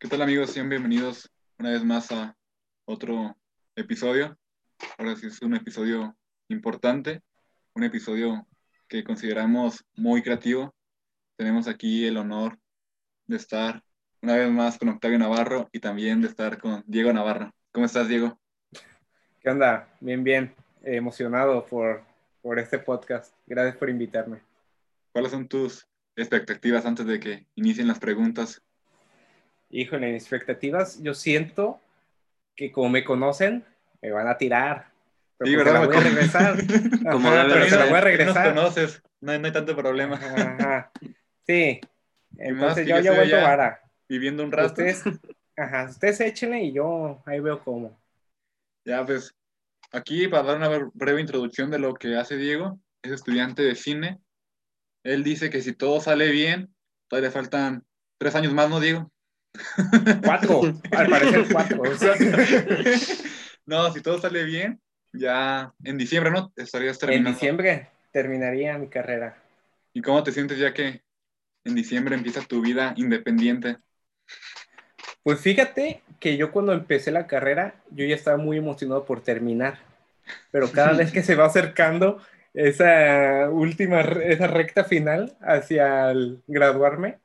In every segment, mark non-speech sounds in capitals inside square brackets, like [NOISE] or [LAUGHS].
¿Qué tal amigos? Sean bienvenidos una vez más a otro episodio. Ahora sí es un episodio importante, un episodio que consideramos muy creativo. Tenemos aquí el honor de estar una vez más con Octavio Navarro y también de estar con Diego Navarro. ¿Cómo estás, Diego? ¿Qué onda? Bien, bien. Emocionado por, por este podcast. Gracias por invitarme. ¿Cuáles son tus expectativas antes de que inicien las preguntas? Híjole, mis expectativas, yo siento que como me conocen, me van a tirar. Pero sí, pues ¿verdad? voy a regresar. como Ajá, pero se la voy a regresar. [LAUGHS] No nos conoces, no hay, no hay tanto problema. Ajá. Sí. [LAUGHS] Entonces yo ya vuelto vara. Viviendo un rato. Ustedes, ajá, ustedes échenle y yo ahí veo cómo. Ya, pues, aquí para dar una breve introducción de lo que hace Diego, es estudiante de cine. Él dice que si todo sale bien, todavía le faltan tres años más, ¿no, Diego? Cuatro, [LAUGHS] al parecer cuatro. [LAUGHS] no, si todo sale bien, ya en diciembre, ¿no? Estarías terminando. En diciembre terminaría mi carrera. ¿Y cómo te sientes ya que en diciembre empieza tu vida independiente? Pues fíjate que yo cuando empecé la carrera, yo ya estaba muy emocionado por terminar. Pero cada [LAUGHS] vez que se va acercando esa última, esa recta final hacia el graduarme,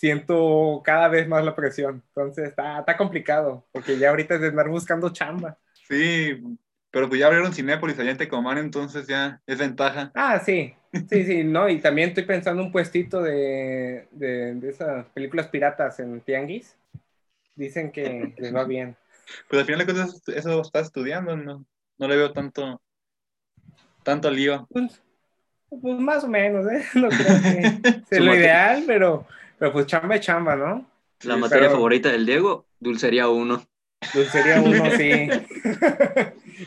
siento cada vez más la presión. Entonces está, está complicado, porque ya ahorita es de andar buscando chamba. Sí, pero pues ya abrieron Cinépolis allá en Tecomán, entonces ya es ventaja. Ah, sí, sí, sí, no, y también estoy pensando un puestito de, de, de esas películas piratas en Tianguis. Dicen que les va bien. Pues al final de cuentas eso estás estudiando, no, no le veo tanto, tanto lío. Pues, pues más o menos, ¿eh? [LAUGHS] No creo que sea [LAUGHS] lo ideal, pero pero pues chamba es chamba, ¿no? La materia favorita del Diego, dulcería 1. Dulcería 1, sí.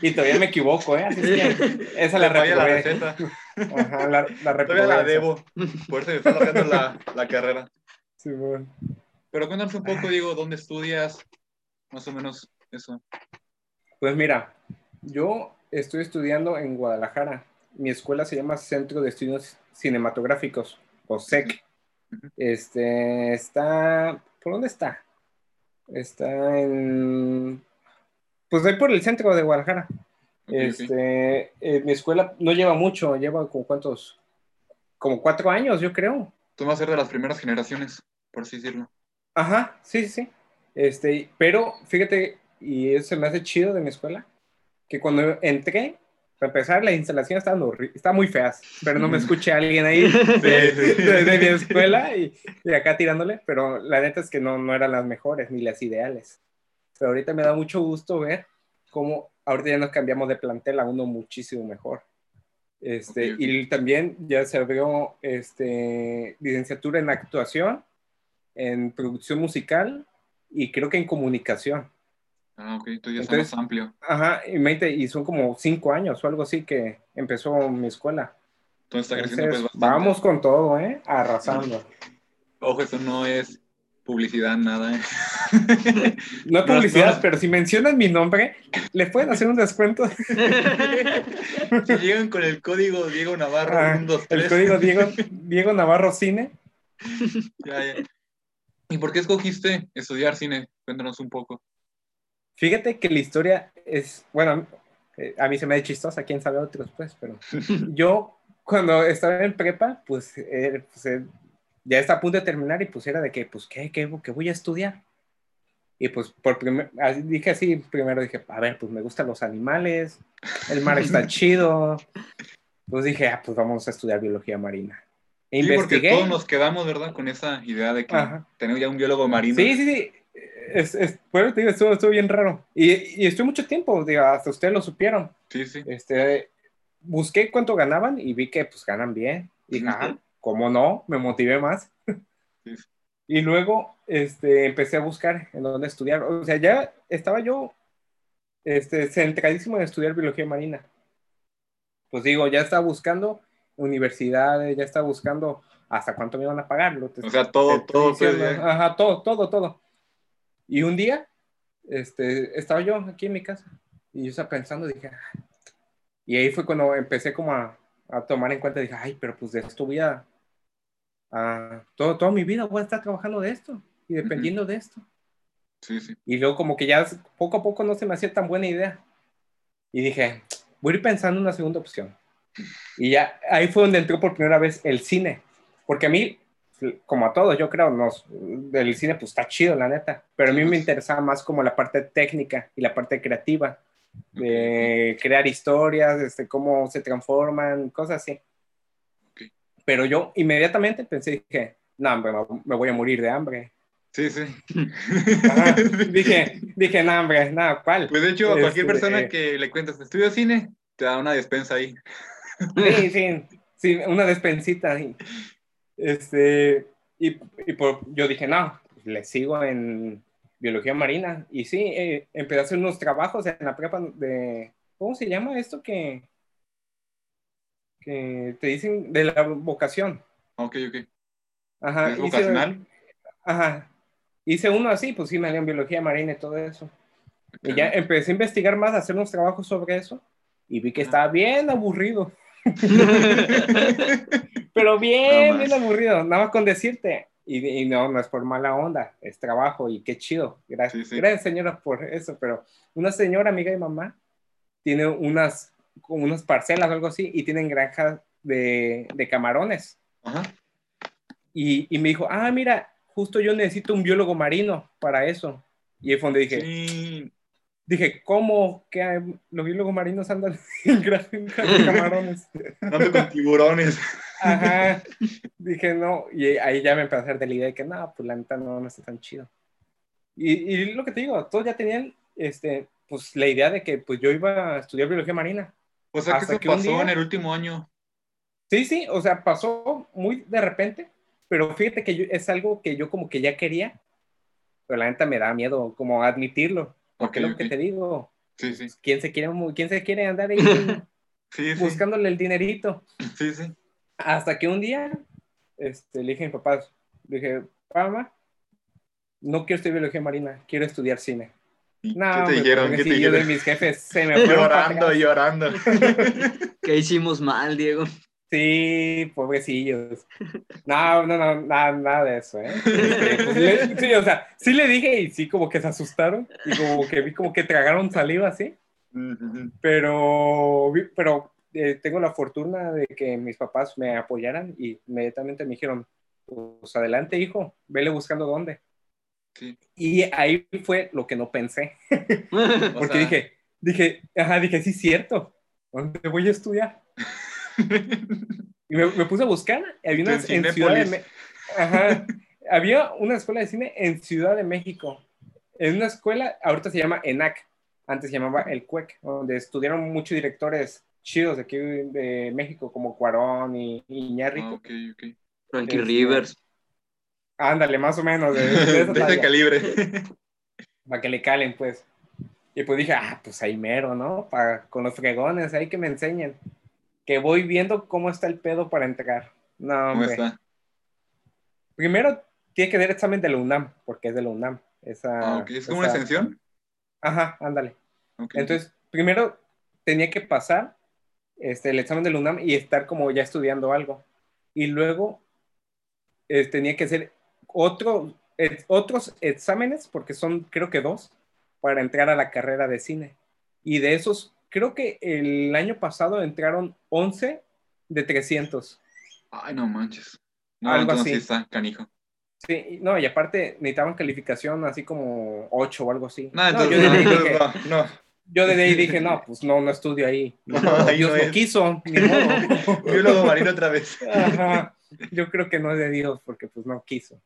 [LAUGHS] y todavía me equivoco, ¿eh? Así es que esa la reprobé. la receta. Ajá, la, la Todavía la debo. Por eso me está haciendo la, la carrera. Sí, bueno. Pero cuéntanos un poco, Diego, ¿dónde estudias? Más o menos eso. Pues mira, yo estoy estudiando en Guadalajara. Mi escuela se llama Centro de Estudios Cinematográficos, o SEC. Este, está, ¿por dónde está? Está en, pues ahí por el centro de Guadalajara. este, eh, mi escuela no lleva mucho, lleva como cuántos, como cuatro años, yo creo. Tú vas a ser de las primeras generaciones, por así decirlo. Ajá, sí, sí. Este, pero fíjate, y eso me hace chido de mi escuela, que cuando entré, para empezar, la instalación está, está muy fea, pero no me escuche alguien ahí [LAUGHS] de, mi escuela y, acá tirándole, pero la neta es que no, no eran las mejores ni las ideales. Pero ahorita me da mucho gusto ver cómo ahorita ya nos cambiamos de plantel a uno muchísimo mejor. Este, Y también ya se abrió este, licenciatura en actuación, en producción musical y creo que en comunicación. Ah, ok, tú ya Entonces, más amplio. Ajá, y, y son como cinco años o algo así que empezó mi escuela. Entonces está creciendo pues bastante. Vamos con todo, ¿eh? Arrasando. [LAUGHS] Ojo, eso no es publicidad, nada. ¿eh? [LAUGHS] no [LAUGHS] es publicidad, pero si mencionan mi nombre, ¿le pueden hacer un descuento? si llegan con el código Diego Navarro, ah, 1, 2, 3. El código Diego, Diego Navarro Cine. ya, ya. ¿Y por qué escogiste estudiar cine? Cuéntanos un poco. Fíjate que la historia es, bueno, eh, a mí se me ha chistosa, quién sabe otros, pues, pero [LAUGHS] yo cuando estaba en prepa, pues, eh, pues eh, ya está a punto de terminar y pues era de que, pues, ¿qué, qué, qué voy a estudiar? Y pues, por primer, dije así, primero dije, a ver, pues me gustan los animales, el mar está [LAUGHS] chido. Pues dije, ah, pues vamos a estudiar biología marina. E sí, porque todos nos quedamos, ¿verdad? Con esa idea de que tenemos ya un biólogo marino. Sí, sí, sí es, es, bueno, te digo, estuvo, bien raro. Y, y estuve mucho tiempo, digo, hasta ustedes lo supieron. Sí, sí. Este, busqué cuánto ganaban y vi que pues ganan bien. Y dije, ah, ¿cómo no? Me motivé más. Sí. Y luego este, empecé a buscar en dónde estudiar. O sea, ya estaba yo este, centradísimo en estudiar biología marina. Pues digo, ya estaba buscando universidades, ya estaba buscando hasta cuánto me iban a pagar. O sea, todo, todo. Ajá, todo, todo, todo. Y un día, este, estaba yo aquí en mi casa y yo estaba pensando, dije, ah". y ahí fue cuando empecé como a, a, tomar en cuenta, dije, ay, pero pues de esto voy a, a todo, toda mi vida voy a estar trabajando de esto y dependiendo de esto. Sí, sí. Y luego como que ya poco a poco no se me hacía tan buena idea. Y dije, voy a ir pensando en una segunda opción. Y ya ahí fue donde entró por primera vez el cine. Porque a mí, como a todos, yo creo, nos, el cine pues está chido, la neta. Pero a mí me interesaba más como la parte técnica y la parte creativa. De crear historias, este, cómo se transforman, cosas así. Pero yo inmediatamente pensé, dije, no, hombre, me voy a morir de hambre. Sí, sí. [LAUGHS] Dije, dije, no, hombre, nada, ¿cuál? Pues de hecho, a cualquier este, persona que le cuentas estudio cine, te da una despensa ahí. Sí, sí, sí, una despensita. Este, y, y por, yo dije, no, le sigo en biología marina. Y sí, eh, empecé a hacer unos trabajos en la prepa de, ¿cómo se llama esto que, que te dicen de la vocación? Ok, ok. Ajá. ¿Es vocacional? ajá. Hice uno así, pues sí, me dio en biología marina y todo eso. Y ya empecé a investigar más, a hacer unos trabajos sobre eso. Y vi que estaba bien aburrido. [LAUGHS] Pero bien, bien aburrido. Nada más con decirte. Y, no, no es por mala onda, es trabajo y qué chido. Gracias, gracias señora por eso. Pero una señora, amiga y mamá, tiene unas, unas parcelas o algo así y tienen granjas de, de camarones. Ajá. Y, y me dijo, ah, mira, justo yo necesito un biólogo marino para eso. Y ahí fue donde dije, dije, ¿cómo que los biólogos marinos andan [LAUGHS] en camarones? Andan con tiburones. Ajá. [LAUGHS] Dije, no, y ahí ya me empecé a hacer de la idea de que no, pues la neta no, no está tan chido. Y, y, lo que te digo, todos ya tenían, este, pues la idea de que pues yo iba a estudiar biología marina. O sea, que eso pasó en el último año. Sí, sí, o sea, pasó muy de repente pero fíjate que es algo que yo como que ya quería, pero la neta me da miedo como admitirlo, porque lo que te digo. Sí, sí. ¿Quién se quiere, quién se quiere andar ahí [LAUGHS] buscándole el dinerito? Sí, sí. Hasta que un día este, le dije a mi papá, dije, mamá, no quiero estudiar biología marina, quiero estudiar cine. No, ¿Qué te dijeron? ¿Qué te dijeron? Yo de mis jefes se [LAUGHS] me Llorando, llorando. [LAUGHS] ¿Qué hicimos mal, Diego? Sí, pobrecillos. [LAUGHS] No, no, no, nada, nada de eso, ¿eh? [LAUGHS] Este, pues, sí, o sea, sí le dije y sí como que se asustaron y como que vi como que tragaron saliva así. Pero, pero eh, tengo la fortuna de que mis papás me apoyaran y inmediatamente me dijeron, pues adelante, hijo, vele buscando dónde. Sí. Y ahí fue lo que no pensé. [LAUGHS] Porque dije, dije, ajá, dije, sí, cierto, ¿dónde voy a estudiar? [LAUGHS] y me, puse a buscar. Había una, en Ciudad de había una escuela de cine en Ciudad de México. En una escuela, ahorita se llama ENAC, antes se llamaba el CUEC, donde estudiaron muchos directores chidos de aquí de México, como Cuarón y, Iñárritu. Ah, ok, ok. Frankie este, Rivers. Ándale, más o menos. De, [LAUGHS] ese calibre. Para que le calen, pues. Y pues dije, ah, pues ahí mero, ¿no? Para, con los fregones, ahí que me enseñen que voy viendo cómo está el pedo para entregar. No, ¿Cómo está? Primero tiene que dar examen de la UNAM, porque es de la UNAM. Esa, ah, ¿Es como una extensión? Ajá, ándale. Entonces, primero tenía que pasar este, el examen de la UNAM y estar como ya estudiando algo. Y luego eh, tenía que hacer otro, otros exámenes, porque son creo que dos, para entrar a la carrera de cine. Y de esos creo que el año pasado entraron 11 de 300. Ay, no manches. No, Algo así. está, canijo. Sí, no, y aparte necesitaban calificación así como 8 o algo así. No, yo de ahí dije, no, Yo de ahí dije, no, pues no, no estudio ahí. [LAUGHS] No, Dios no, quiso, ni modo. [LAUGHS] Biólogo marino otra vez. Ajá. Yo creo que no es de Dios, porque pues no quiso.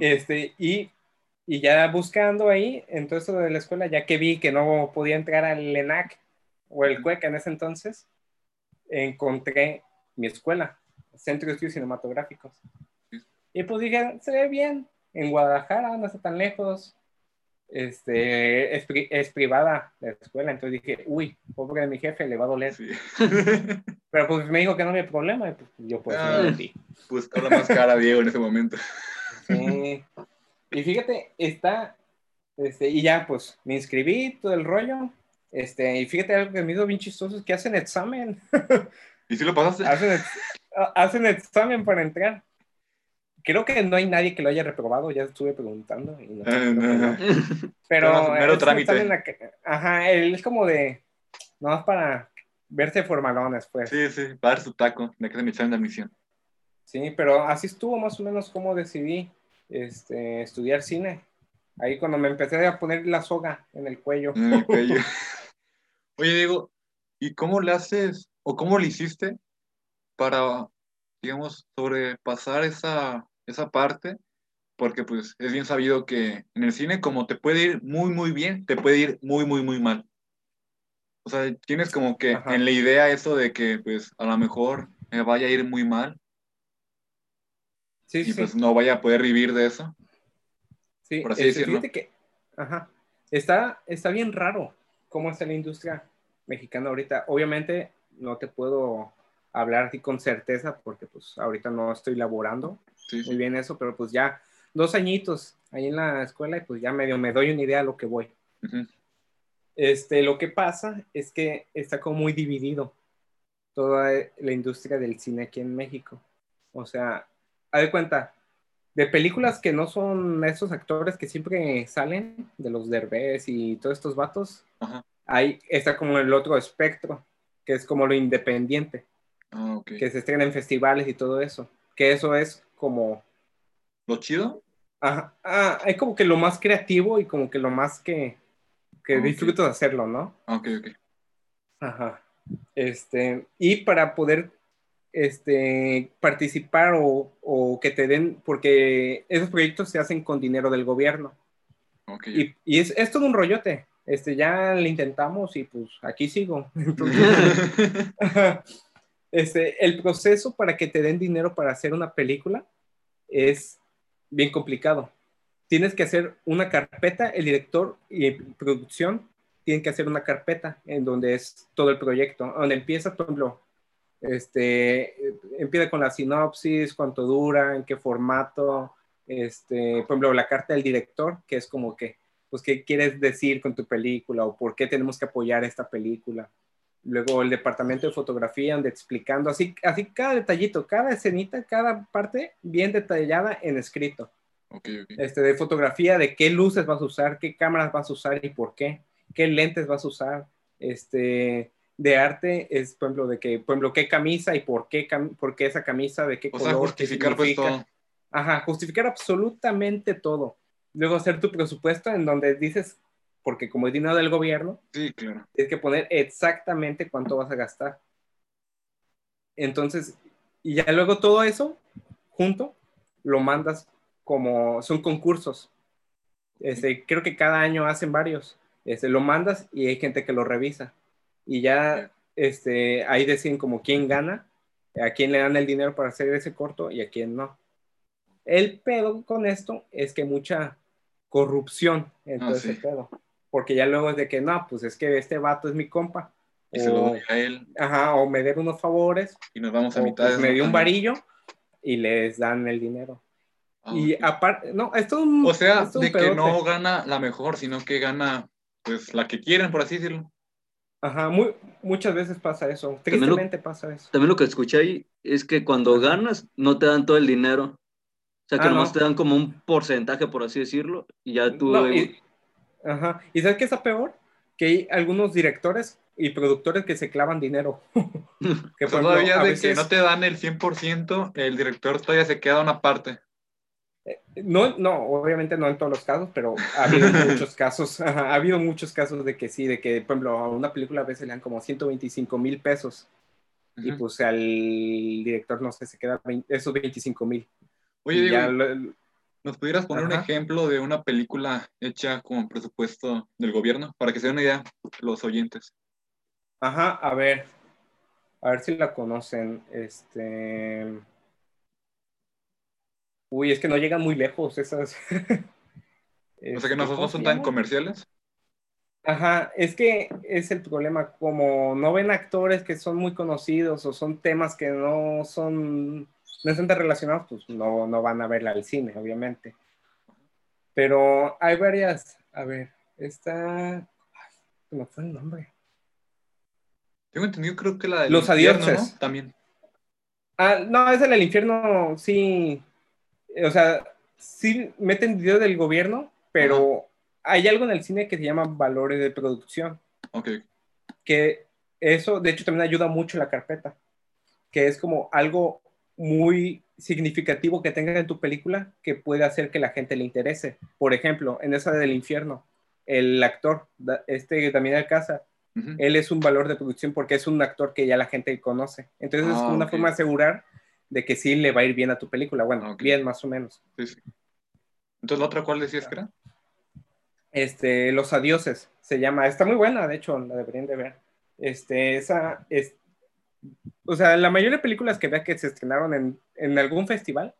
Este, y y ya buscando ahí, en todo esto de la escuela, ya que vi que no podía entrar al ENAC o el CUEC en ese entonces, encontré mi escuela, Centro de Estudios Cinematográficos. Y pues dije, se ve bien, en Guadalajara, no está tan lejos, este, es, privada la escuela, entonces dije, uy, pobre de mi jefe, le va a doler. [LAUGHS] Pero pues me dijo que no había problema, y pues yo pues ah, Pues la más cara, Diego, en ese momento. Sí. Y fíjate, está, este, y ya pues me inscribí, todo el rollo, este, y fíjate algo que me hizo bien chistoso, es que hacen examen. [LAUGHS] ¿Y si lo pasaste? Hacen, hacen examen para entrar. creo que no hay nadie que lo haya reprobado, ya estuve preguntando. y no, Eh, creo que no, no. no. [LAUGHS] Pero mero es- trámite. la ajá, él es como de, no más para verse formalones, pues. Sí. Sí, sí, para dar su taco, de que se me echaron de admisión. pero así estuvo más o menos como decidí este, estudiar cine. Ahí cuando me empecé a poner la soga en el cuello. En el cuello. [LAUGHS] Oye, Diego, ¿y cómo le haces o cómo le hiciste para, digamos, sobrepasar esa, esa parte? Porque pues es bien sabido que en el cine como te puede ir muy, muy bien, te puede ir muy, muy, muy mal. O sea, tienes como que Ajá. en la idea eso de que pues a lo mejor me vaya a ir muy mal Sí, y sí. pues no vaya a poder vivir de eso. Sí, por así este, decirlo. fíjate que, ajá, está, está bien raro cómo está la industria mexicana ahorita. Obviamente no te puedo hablar así con certeza porque pues ahorita no estoy laborando Sí, muy bien eso, pero pues ya dos añitos ahí en la escuela y pues ya medio me doy una idea a lo que voy. Ujú. Este, lo que pasa es que está como muy dividido toda la industria del cine aquí en México. O sea, haz de cuenta, de películas que no son esos actores que siempre salen, de los Derbez y todos estos vatos, Ajá. ahí está como el otro espectro, que es como lo independiente, Ah, que se estrena en festivales y todo eso, que eso es como, ¿Lo chido? ajá, ah, hay como que lo más creativo y como que lo más que, que Ok. disfruto de hacerlo, ¿no? Ah, ok, ok. Ajá. Este, y para poder este, participar o, o que te den, porque esos proyectos se hacen con dinero del gobierno. Y, y es, es todo un rollote. Este, ya lo intentamos y pues aquí sigo. Entonces, [LAUGHS] [LAUGHS] este, el proceso para que te den dinero para hacer una película es bien complicado. Tienes que hacer una carpeta, el director y producción tienen que hacer una carpeta en donde es todo el proyecto, donde empieza, por ejemplo, este, empieza con la sinopsis, cuánto dura, en qué formato, este, por ejemplo, la carta del director, que es como que, pues, qué quieres decir con tu película o por qué tenemos que apoyar esta película. Luego el departamento de fotografía, donde explicando así, así cada detallito, cada escenita, cada parte bien detallada en escrito Ok, ok. este, de fotografía, de qué luces vas a usar, qué cámaras vas a usar y por qué, qué lentes vas a usar, este, de arte es, por ejemplo, de que, por ejemplo, qué camisa y por qué, cam- por qué esa camisa, de qué O color, sea, justificar pues todo. Ajá, justificar absolutamente todo. Luego hacer tu presupuesto en donde dices, porque como es dinero del gobierno, Sí, claro. tienes que poner exactamente cuánto vas a gastar. Entonces, y ya luego todo eso junto lo mandas como son concursos. Este, creo que cada año hacen varios. Este, lo mandas y hay gente que lo revisa. Y ya este, ahí deciden como quién gana, a quién le dan el dinero para hacer ese corto y a quién no. El pedo con esto es que mucha corrupción en Ah, todo sí. ese pedo. Porque ya luego es de que no, pues es que este vato es mi compa. Y se lo O, doy a él ajá, o me debe unos favores, y nos vamos a o mitad pues me dio un varillo y les dan el dinero. y aparte, no, esto es un. O sea, es un de que pedote. no gana la mejor, sino que gana pues la que quieren, por así decirlo. Ajá, muy, muchas veces pasa eso. Lo- Tristemente pasa eso. También lo que escuché ahí es que cuando ganas no te dan todo el dinero. O sea, que Ah, nomás no. te dan como un porcentaje, por así decirlo, y ya tú... No, y, ajá. ¿Y sabes qué está peor? Que hay algunos directores y productores que se clavan dinero. [LAUGHS] que O sea, por ejemplo, todavía de veces- que no te dan el 100%, el director todavía se queda una parte. No, no, obviamente no en todos los casos, pero ha habido [LAUGHS] muchos casos, [LAUGHS] ha habido muchos casos de que sí, de que, por ejemplo, a una película a veces le dan como 125 mil pesos y pues al director, no sé, se queda 20 esos 25 mil. Oye, lo- ¿nos pudieras poner un ejemplo de una película hecha con presupuesto del gobierno? Para que se den una idea los oyentes. Ajá, a ver, a ver si la conocen. Este. Uy, es que no llegan muy lejos esas. [LAUGHS] O sea que no, Este, no ¿cómo son tan comerciales. Ajá, es que es el problema, como no ven actores que son muy conocidos o son temas que no son, no están tan relacionados, pues no, no van a verla al cine, obviamente. Pero hay varias, a ver, esta, ay, me fue el nombre. Tengo entendido, creo que la de Los adioses. ¿no? También. Ah, no, esa del infierno, sí, o sea, sí meten dinero del gobierno, pero hay algo en el cine que se llama valores de producción. Ok. Que eso, de hecho, también ayuda mucho la carpeta. Que es como algo muy significativo que tenga en tu película que puede hacer que la gente le interese. Por ejemplo, en esa del infierno, el actor, este Damián Alcázar, Ujú. él es un valor de producción porque es un actor que ya la gente conoce. Entonces es Ah, una forma de asegurar de que sí le va a ir bien a tu película. Bueno, bien más o menos. Sí, sí. Entonces, ¿la otra cuál decías que era? Este, Los Adioses se llama. Está muy buena, de hecho, la deberían de ver. Este, esa es. O sea, la mayoría de películas que vea que se estrenaron en, en algún festival,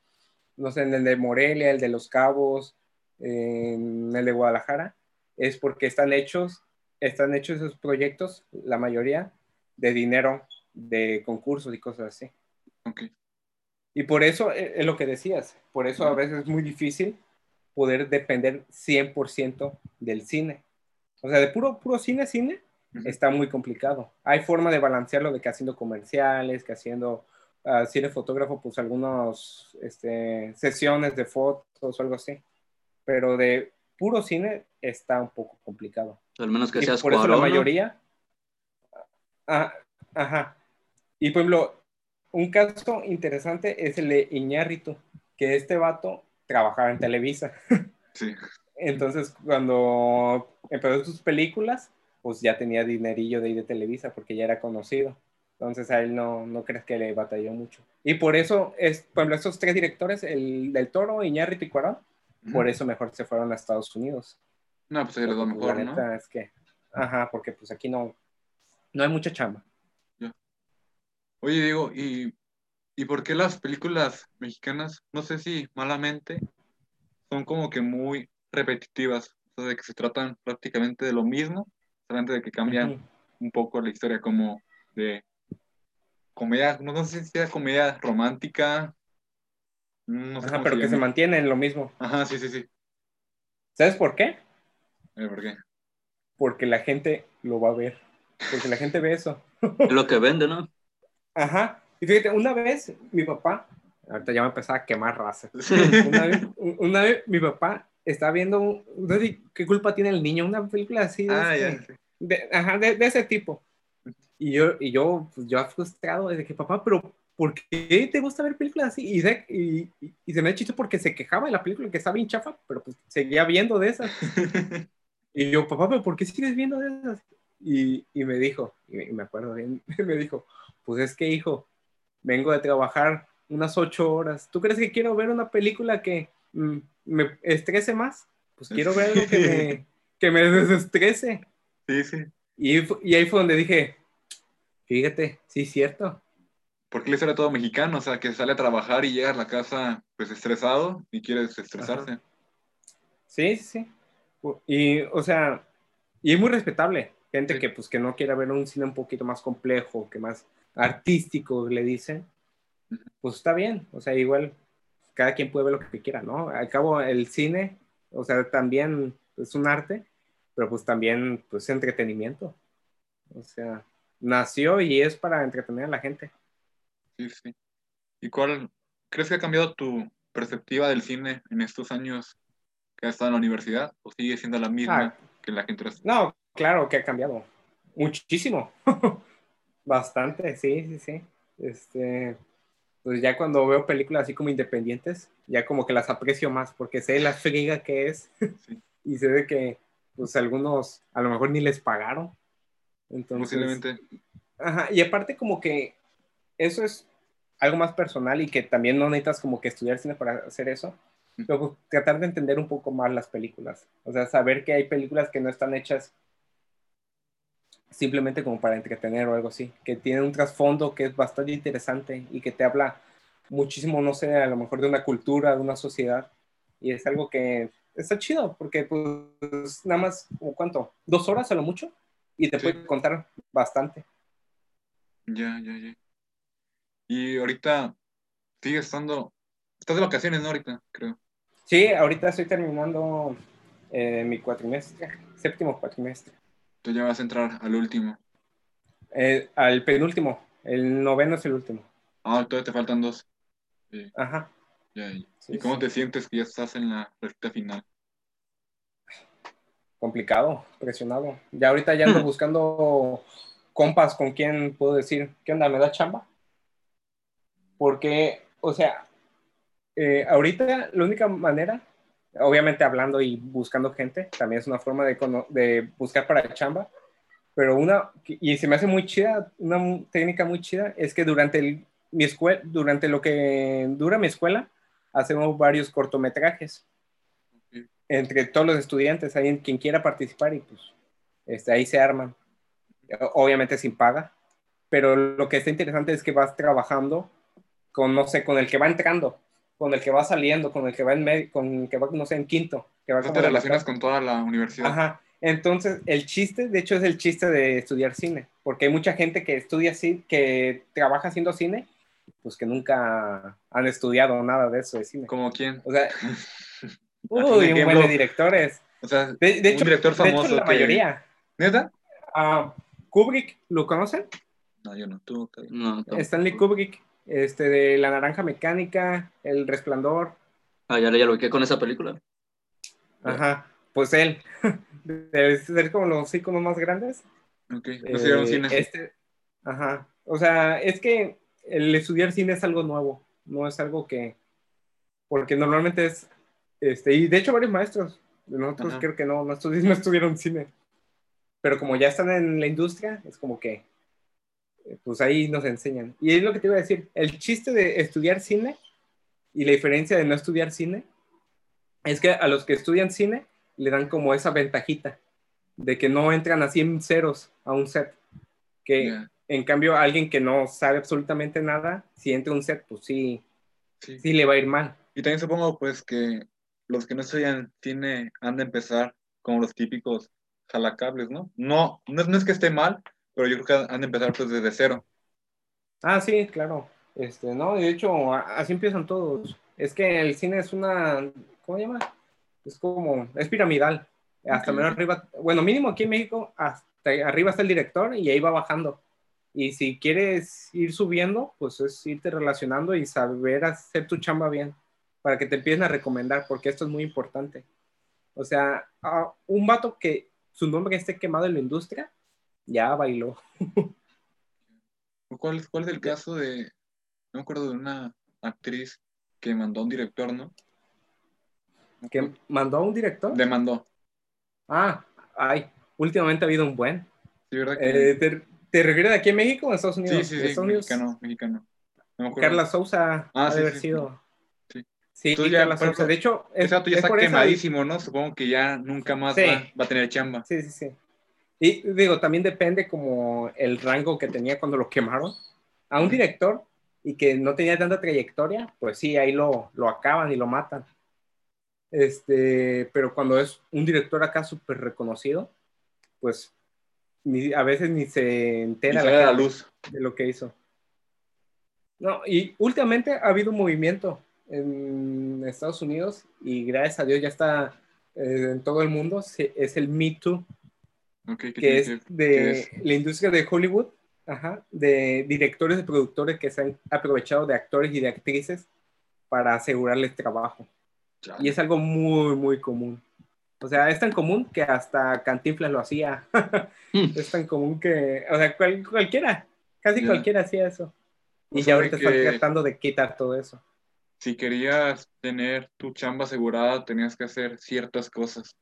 no sé, en el de Morelia, el de Los Cabos, en el de Guadalajara, es porque están hechos, están hechos esos proyectos, la mayoría, de dinero, de concursos y cosas así. Ok. Y por eso eh, es lo que decías, por eso a veces es muy difícil poder depender 100% del cine. O sea, de puro, puro cine, cine, está muy complicado. Hay forma de balancearlo de que haciendo comerciales, que haciendo ah, cine fotógrafo, pues algunas este, sesiones de fotos o algo así. Pero de puro cine está un poco complicado. Al menos que Y seas por eso la Cuarón, ¿no? mayoría. Ah, ajá. Y por ejemplo, un caso interesante es el de Iñárritu, que este vato trabajaba en Televisa. Sí. Entonces, cuando empezó sus películas, pues ya tenía dinerillo de ahí de Televisa porque ya era conocido. Entonces a él no, no crees que le batalló mucho. Y por eso, es, por ejemplo, estos tres directores, el del Toro, Iñárritu y Cuarón, por eso mejor se fueron a Estados Unidos. No, pues va Porque, mejor, la ¿no? neta es que, ajá, porque pues aquí no, no hay mucha chamba. Oye, Diego, ¿y, ¿y por qué las películas mexicanas, no sé si malamente, son como que muy repetitivas? O sea, de que se tratan prácticamente de lo mismo, solamente de que cambian un poco la historia como de comedia, no, no sé si sea comedia romántica, no sé Ajá, pero se que se mantiene en lo mismo. Ajá, sí, sí, sí. ¿Sabes por qué? ¿por qué? Porque la gente lo va a ver. Porque la gente ve eso. Es lo que vende, ¿no? Ajá. Y fíjate, una vez mi papá, ahorita ya me empezaba a quemar raza. [LAUGHS] Una vez, una vez mi papá estaba viendo, un- no sé qué culpa tiene el niño, una película así de, Ah, este- ya, de- ajá, de, de ese tipo. Y yo, y yo, pues yo frustrado, desde que papá, pero ¿por qué te gusta ver películas así? Y, se- y, y- y se me ha chiste porque se quejaba de la película que estaba bien chafa, pero pues seguía viendo de esas. [LAUGHS] Y yo, papá, pero ¿por qué sigues viendo de esas? Y, y me dijo, y me- acuerdo bien, [LAUGHS] me dijo, pues es que hijo, vengo de trabajar unas ocho horas. ¿Tú crees que quiero ver una película que mm, me estrese más? Pues quiero ver algo que me, [LAUGHS] que me desestrese. Sí, sí. Y, y ahí fue donde dije, fíjate, sí es cierto. Porque él era todo mexicano, o sea, que sale a trabajar y llega a la casa pues estresado y quiere desestresarse. Sí, sí, sí. Y, o sea, y es muy respetable. Gente Sí. que, pues, que no quiera ver un cine un poquito más complejo, que más artístico, le dicen. Pues está bien. O sea, igual, cada quien puede ver lo que quiera, ¿no? Al cabo, el cine, o sea, también es un arte, pero pues también, pues, entretenimiento. O sea, nació y es para entretener a la gente. Sí, sí. ¿Y cuál crees que ha cambiado tu perspectiva del cine en estos años que has estado en la universidad? ¿O sigue siendo la misma Ah. Que la entraste? No, claro que ha cambiado. Muchísimo. [LAUGHS] Bastante, sí, sí, sí. Este, pues ya cuando veo películas así como independientes, ya como que las aprecio más porque sé la friga que es Sí. [LAUGHS] y sé de que pues algunos a lo mejor ni les pagaron. Entonces, Posiblemente. Ajá, y aparte como que eso es algo más personal y que también no necesitas como que estudiar cine para hacer eso, pero pues, tratar de entender un poco más las películas, o sea, saber que hay películas que no están hechas simplemente como para entretener o algo así, que tienen un trasfondo que es bastante interesante y que te habla muchísimo, no sé, a lo mejor de una cultura, de una sociedad, y es algo que está chido, porque pues nada más, ¿como ¿cuánto? ¿Dos horas a lo mucho? Y te Sí. puede contar bastante. Ya, ya, ya. Y ahorita sigue estando. Estás de vacaciones, ¿no? Ahorita, creo. Sí, ahorita estoy terminando eh, mi cuatrimestre, séptimo cuatrimestre. Tú ya vas a entrar al último. Eh, al penúltimo, el noveno es el último. Ah, todavía te faltan dos. Ajá. Ya, ya. Sí, ¿Y cómo sí. te sientes que ya estás en la recta final? Complicado, presionado. Ya ahorita ya ando [LAUGHS] buscando compas con quien puedo decir, ¿qué onda? ¿Me da chamba? Porque, o sea, eh, ahorita la única manera, obviamente hablando y buscando gente, también es una forma de, buscar para chamba, pero una, y se me hace muy chida, una técnica muy chida, es que durante el, mi escuela, durante lo que dura mi escuela, hacemos varios cortometrajes entre todos los estudiantes, hay quien quiera participar y pues este, ahí se arman. Obviamente sin paga, pero lo que está interesante es que vas trabajando con, no sé, con el que va entrando, con el que va saliendo, con el que va en medio, con el que va, no sé, en quinto, que va te relacionas con toda la universidad. Ajá. Entonces, el chiste, de hecho, es el chiste de estudiar cine, porque hay mucha gente que estudia cine, que trabaja haciendo cine, pues que nunca han estudiado nada de eso de cine. ¿Como quién? O sea, [LAUGHS] uy, un buen de directores. O sea, De, de un hecho, director de hecho, famoso la que- mayoría. ¿neta? Ah, Kubrick, ¿lo conocen? No, yo no. Tú. No. Stanley Kubrick, este de La Naranja Mecánica, El Resplandor. Ah, ya, ya lo vi con esa película. Ajá, pues él. [LAUGHS] Debe ser como los íconos más grandes. Ok. No Eh, cine. Este, ajá. O sea, es que el estudiar cine es algo nuevo, no es algo que. Porque normalmente es. Este, y de hecho, varios maestros nosotros Ajá. creo que no, no, estudi- [LAUGHS] no estudiaron cine. Pero como ya están en la industria, es como que. Eh, Pues ahí nos enseñan. Y es lo que te iba a decir. El chiste de estudiar cine y la diferencia de no estudiar cine es que a los que estudian cine le dan como esa ventajita de que no entran así en ceros a un set. Que en cambio, alguien que no sabe absolutamente nada, si entra a un set, pues sí, sí. sí le va a ir mal. Y también supongo, pues, que los que no estudian cine han de empezar como los típicos jalacables, ¿no? No, no es que esté mal, pero yo creo que han de empezar pues desde cero. Ah, sí, claro. Este, no, de hecho, así empiezan todos. Es que el cine es una, ¿cómo se llama? Es como, es piramidal. Hasta Ok. menos arriba, bueno, mínimo aquí en México, hasta arriba está el director y ahí va bajando. Y si quieres ir subiendo, pues es irte relacionando y saber hacer tu chamba bien, para que te empiecen a recomendar, porque esto es muy importante. O sea, a un vato que su nombre esté quemado en la industria, ya bailó. ¿Cuál, es- cuál es el caso de, no me acuerdo de una actriz que mandó a un director, ¿no? Que mandó a un director. Demandó. Ah, ay, últimamente ha habido un buen. Sí, ¿verdad? que- Eh, ¿te, te refieres de aquí en México o en Estados sí, Unidos? sí, En sí, Estados Unidos, mexicano, mexicano. No me acuerdo. Carla Sousa Ah, ha sí, haber sí, sido. sí. Sí, ya, Carla Sousa. De hecho, es, Ese dato ya es está esa- quemadísimo, ¿no? Supongo que ya nunca más Sí. va, va a tener chamba. Sí, sí, sí. Y digo, también depende como el rango que tenía cuando lo quemaron. A un director y que no tenía tanta trayectoria, pues sí, ahí lo, lo acaban y lo matan. Este, pero cuando es un director acá súper reconocido, pues ni- a veces ni se entera a la luz. de lo que hizo. No, y últimamente ha habido un movimiento en Estados Unidos y gracias a Dios ya está eh, en todo el mundo, es el Me Too Ok, ¿qué que es que- de es? la industria de Hollywood, ajá, de directores y productores que se han aprovechado de actores y de actrices para asegurarles trabajo. Y es algo muy, muy común. O sea, es tan común que hasta Cantinflas lo hacía. [LAUGHS] es tan común que, o sea, cual- cualquiera, casi cualquiera hacía eso. Y O ya ahorita de están que- tratando de quitar todo eso. Si querías tener tu chamba asegurada, tenías que hacer ciertas cosas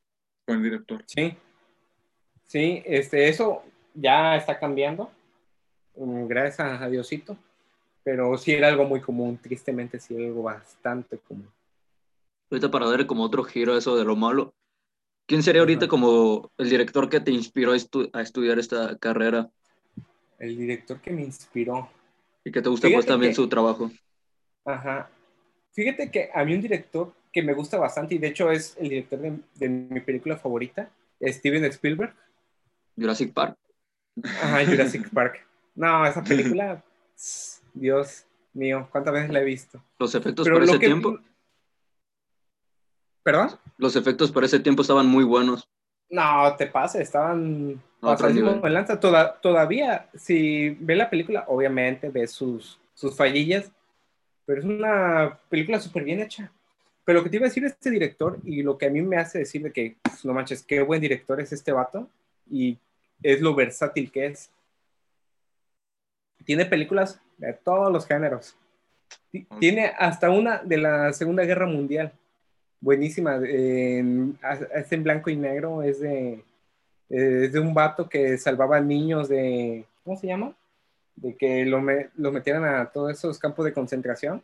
con el director. Sí. Sí, este, eso ya está cambiando. mm, Gracias a Diosito. Pero sí era algo muy común, tristemente sí era algo bastante común. Ahorita para darle como otro giro a eso de lo malo. ¿Quién sería ahorita como el director que te inspiró a, estu- a estudiar esta carrera El director que me inspiró. y que te gusta pues también que- su trabajo? Ajá. Fíjate que a mí un director que me gusta bastante, y de hecho es el director de, de mi película favorita, Steven Spielberg. Jurassic Park. Ajá, Jurassic Park. No, esa película, [LAUGHS] Dios mío, ¿cuántas veces la he visto? Los efectos Pero por lo ese que- tiempo, ¿Perdón? los efectos por ese tiempo estaban muy buenos. No, te pasa, estaban pasadísimos de lanza. Toda- todavía, si ve la película, obviamente ve sus, sus fallillas, pero es una película súper bien hecha. Pero lo que te iba a decir este director y lo que a mí me hace decir de que, pues, no manches, qué buen director es este vato y es lo versátil que es. Tiene películas de todos los géneros. Tiene hasta una de la Segunda Guerra Mundial. Buenísima. es en blanco y negro. Es de, es de un vato que salvaba niños de. ¿Cómo se llama? De que lo, lo metieran a todos esos campos de concentración.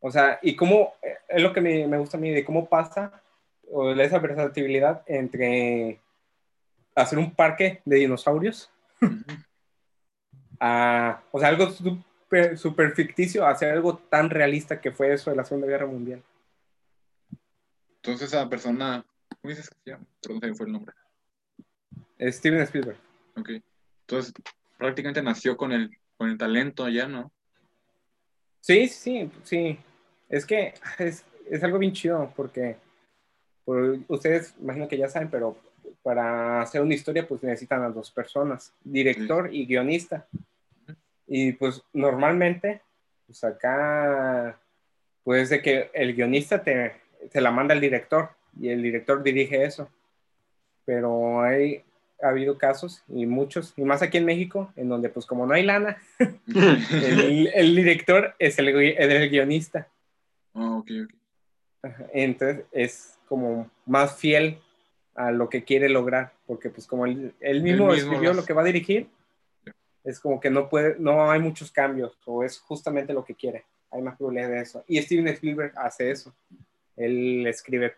O sea, y cómo. Es lo que me, me gusta a mí, de cómo pasa o esa versatilidad entre hacer un parque de dinosaurios. [LAUGHS] o sea, algo súper ficticio, hacer algo tan realista que fue eso de la Segunda Guerra Mundial. Entonces, esa persona, ¿cómo dices que se llama? Perdón, se fue el nombre. Steven Spielberg. Ok. Entonces, prácticamente nació con el, con el talento ya, ¿no? Sí, sí, sí. Es que es, es algo bien chido porque por, ustedes imagino que ya saben, pero para hacer una historia pues necesitan a dos personas, director y guionista. Y pues normalmente, pues acá, pues de que el guionista te, te la manda el director y el director dirige eso. Pero hay, ha habido casos y muchos, y más aquí en México, en donde pues como no hay lana, [LAUGHS] el, el, director es el, el guionista. Ah, ok, ok. Entonces es como más fiel a lo que quiere lograr, porque pues como él, mismo, escribió lo que va a dirigir, es como que no puede, no hay muchos cambios, o es justamente lo que quiere, hay más probabilidad de eso. Y Steven Spielberg hace eso, él escribe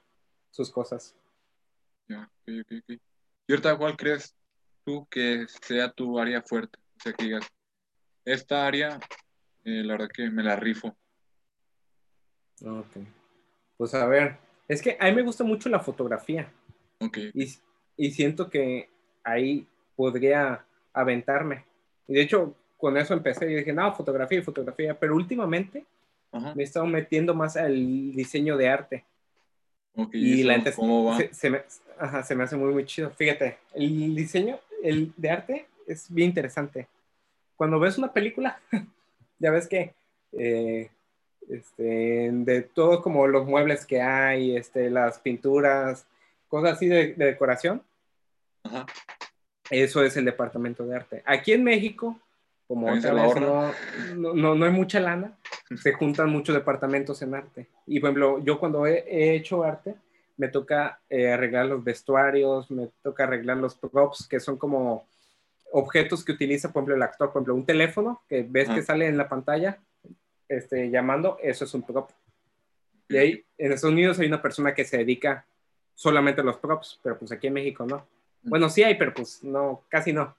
sus cosas. ¿Y ahorita cuál crees tú que sea tu área fuerte? O sea, que digas, esta área, eh, la verdad que me la rifo. Ok. Pues a ver, es que a mí me gusta mucho la fotografía. Y, siento que ahí podría aventarme. Y de hecho, con eso empecé y dije, no, fotografía y fotografía, pero últimamente me he estado metiendo más al diseño de arte. y la ¿cómo va? Se, me, se, me, hace muy, muy chido. Fíjate, el diseño el de arte es bien interesante. Cuando ves una película, [LAUGHS] ya ves que eh, este, de todo como los muebles que hay, este, las pinturas, cosas así de, decoración. Eso es el departamento de arte. Aquí en México, como otra vez no, no, no, hay mucha lana, se juntan muchos departamentos en arte. Y por ejemplo, yo cuando he, hecho arte, me toca eh, arreglar los vestuarios, me toca arreglar los props, que son como objetos que utiliza, por ejemplo, el actor. Por ejemplo, un teléfono que ves que sale en la pantalla este, llamando, eso es un prop. Y ahí, en Estados Unidos hay una persona que se dedica solamente los props, pero pues aquí en México no. Bueno, sí hay, pero pues no, casi no.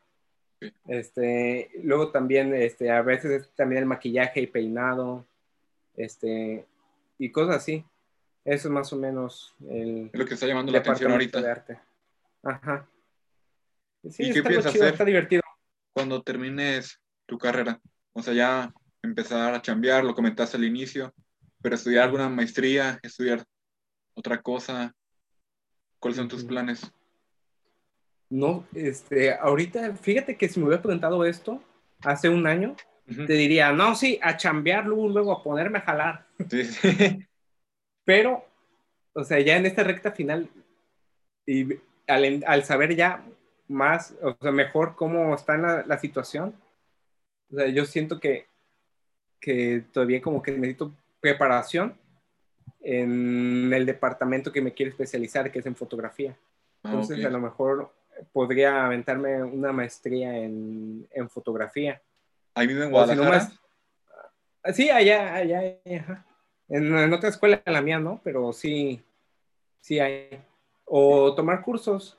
Este, luego también, este, a veces también el maquillaje y peinado, este, y cosas así. Eso es más o menos el... lo que está llamando la atención ahorita. De arte. Ajá. Sí, ¿Y qué piensas hacer está divertido. cuando termines tu carrera? O sea, ya empezar a chambear, lo comentaste al inicio, pero estudiar alguna maestría, estudiar otra cosa, ¿Cuáles son tus planes? No, este, ahorita, fíjate que si me hubiera preguntado esto hace un año, te diría, no, sí, a chambear, luego, luego a ponerme a jalar. Sí, sí. [LAUGHS] Pero, o sea, ya en esta recta final, y al, saber ya más, o sea, mejor cómo está la, la situación, o sea, yo siento que, que todavía como que necesito preparación en el departamento que me quiero especializar, que es en fotografía. Ah, Entonces, a lo mejor podría aventarme una maestría en, en fotografía. ¿Ahí mismo en Guadalajara? sí, allá, allá, En, en, otra escuela, la mía, ¿no? Pero sí, sí hay. O tomar cursos.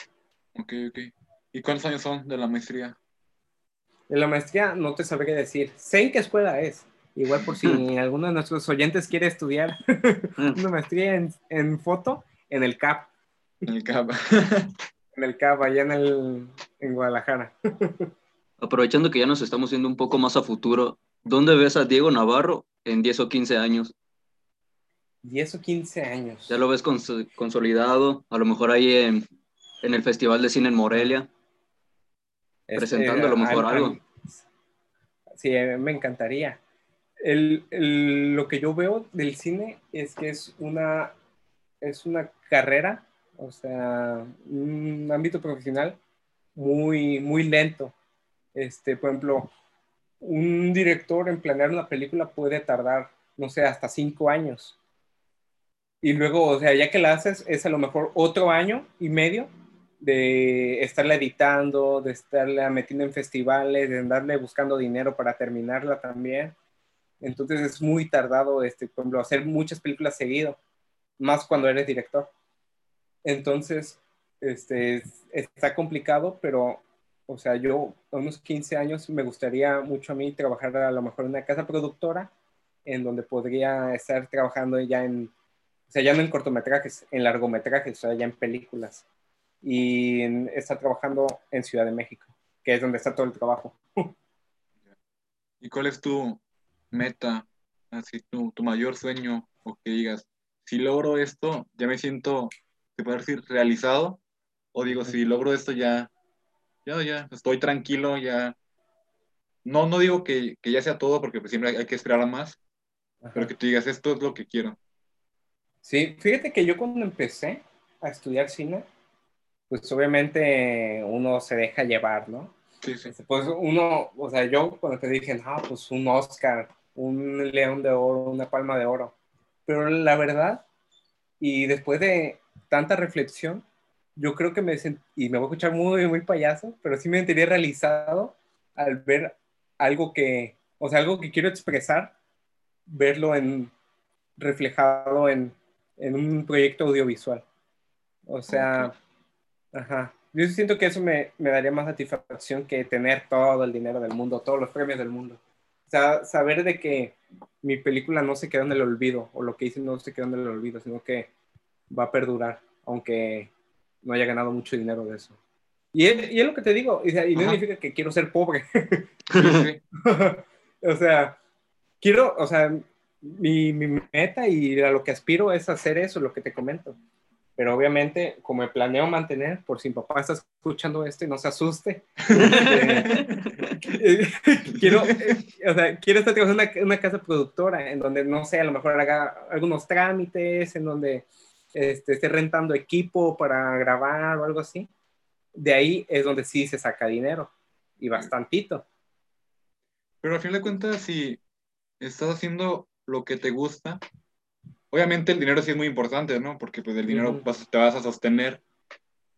Ok, ok. ¿Y cuántos años son de la maestría? De la maestría no te sabría decir. Sé en qué escuela es. Igual por si alguno de nuestros oyentes quiere estudiar [LAUGHS] una maestría en, en, foto, en el CAP. En el CAP. [LAUGHS] en el CAP, allá en, el, en Guadalajara. [LAUGHS] Aprovechando que ya nos estamos yendo un poco más a futuro, ¿dónde ves a Diego Navarro en 10 o 15 años? 10 o 15 años. ¿Ya lo ves consolidado? A lo mejor ahí en, en el Festival de Cine en Morelia. Este, presentando a lo mejor algo. Sí, me encantaría el, lo que yo veo del cine es que es una, es una carrera, o sea, un ámbito profesional muy, muy lento. Este, por ejemplo, un director en planear una película puede tardar, no sé, hasta cinco años. Y luego, o sea, ya que la haces, es a lo mejor otro año y medio de estarla editando, de estarla metiendo en festivales, de andarle buscando dinero para terminarla también. Entonces es muy tardado, este, por ejemplo, hacer muchas películas seguido, más cuando eres director. Entonces, este, está complicado, pero, o sea, yo a unos 15 años me gustaría mucho a mí trabajar a lo mejor en una casa productora en donde podría estar trabajando ya en, o sea, ya no en cortometrajes, en largometrajes, o sea, ya en películas. Y en, estar trabajando en Ciudad de México, que es donde está todo el trabajo. [LAUGHS] ¿Y cuál es tu meta, así tu, tu mayor sueño, o que digas, si logro esto, ya me siento, te puedo decir, realizado, o digo, si logro esto ya, ya, ya, estoy tranquilo, ya. No, no digo que, que ya sea todo, porque pues siempre hay, hay que esperar a más, Ajá. pero que tú digas, esto es lo que quiero. Sí, fíjate que yo cuando empecé a estudiar cine, pues obviamente uno se deja llevar, ¿no? Sí, sí. Pues uno, o sea, yo cuando te dije, ah, pues un Oscar, un León de Oro, una Palma de Oro. Pero la verdad, y después de tanta reflexión, yo creo que me sent, y me voy a escuchar muy, muy payaso, pero sí me sentiría realizado al ver algo que, o sea, algo que quiero expresar, verlo en, reflejado en, en un proyecto audiovisual. O sea, okay. ajá. Yo siento que eso me, me, daría más satisfacción que tener todo el dinero del mundo, todos los premios del mundo. Sea, saber de que mi película no se quedó en el olvido, o lo que hice no se quedó en el olvido, sino que va a perdurar, aunque no haya ganado mucho dinero de eso. Y es, y es lo que te digo, y, y no significa que quiero ser pobre. [LAUGHS] O sea, quiero, o sea, mi, mi, meta y a lo que aspiro es hacer eso, lo que te comento. Pero obviamente, como me planeo mantener, por si mi papá está escuchando esto y no se asuste, [LAUGHS] eh, [LAUGHS] quiero, eh, o sea, quiero estar una, una, casa productora en donde, no sé, a lo mejor haga algunos trámites, en donde este, esté rentando equipo para grabar o algo así. De ahí es donde sí se saca dinero y bastantito. Pero al fin de cuentas, si estás haciendo lo que te gusta, obviamente el dinero sí es muy importante, ¿no? Porque pues el dinero vas, te vas a sostener.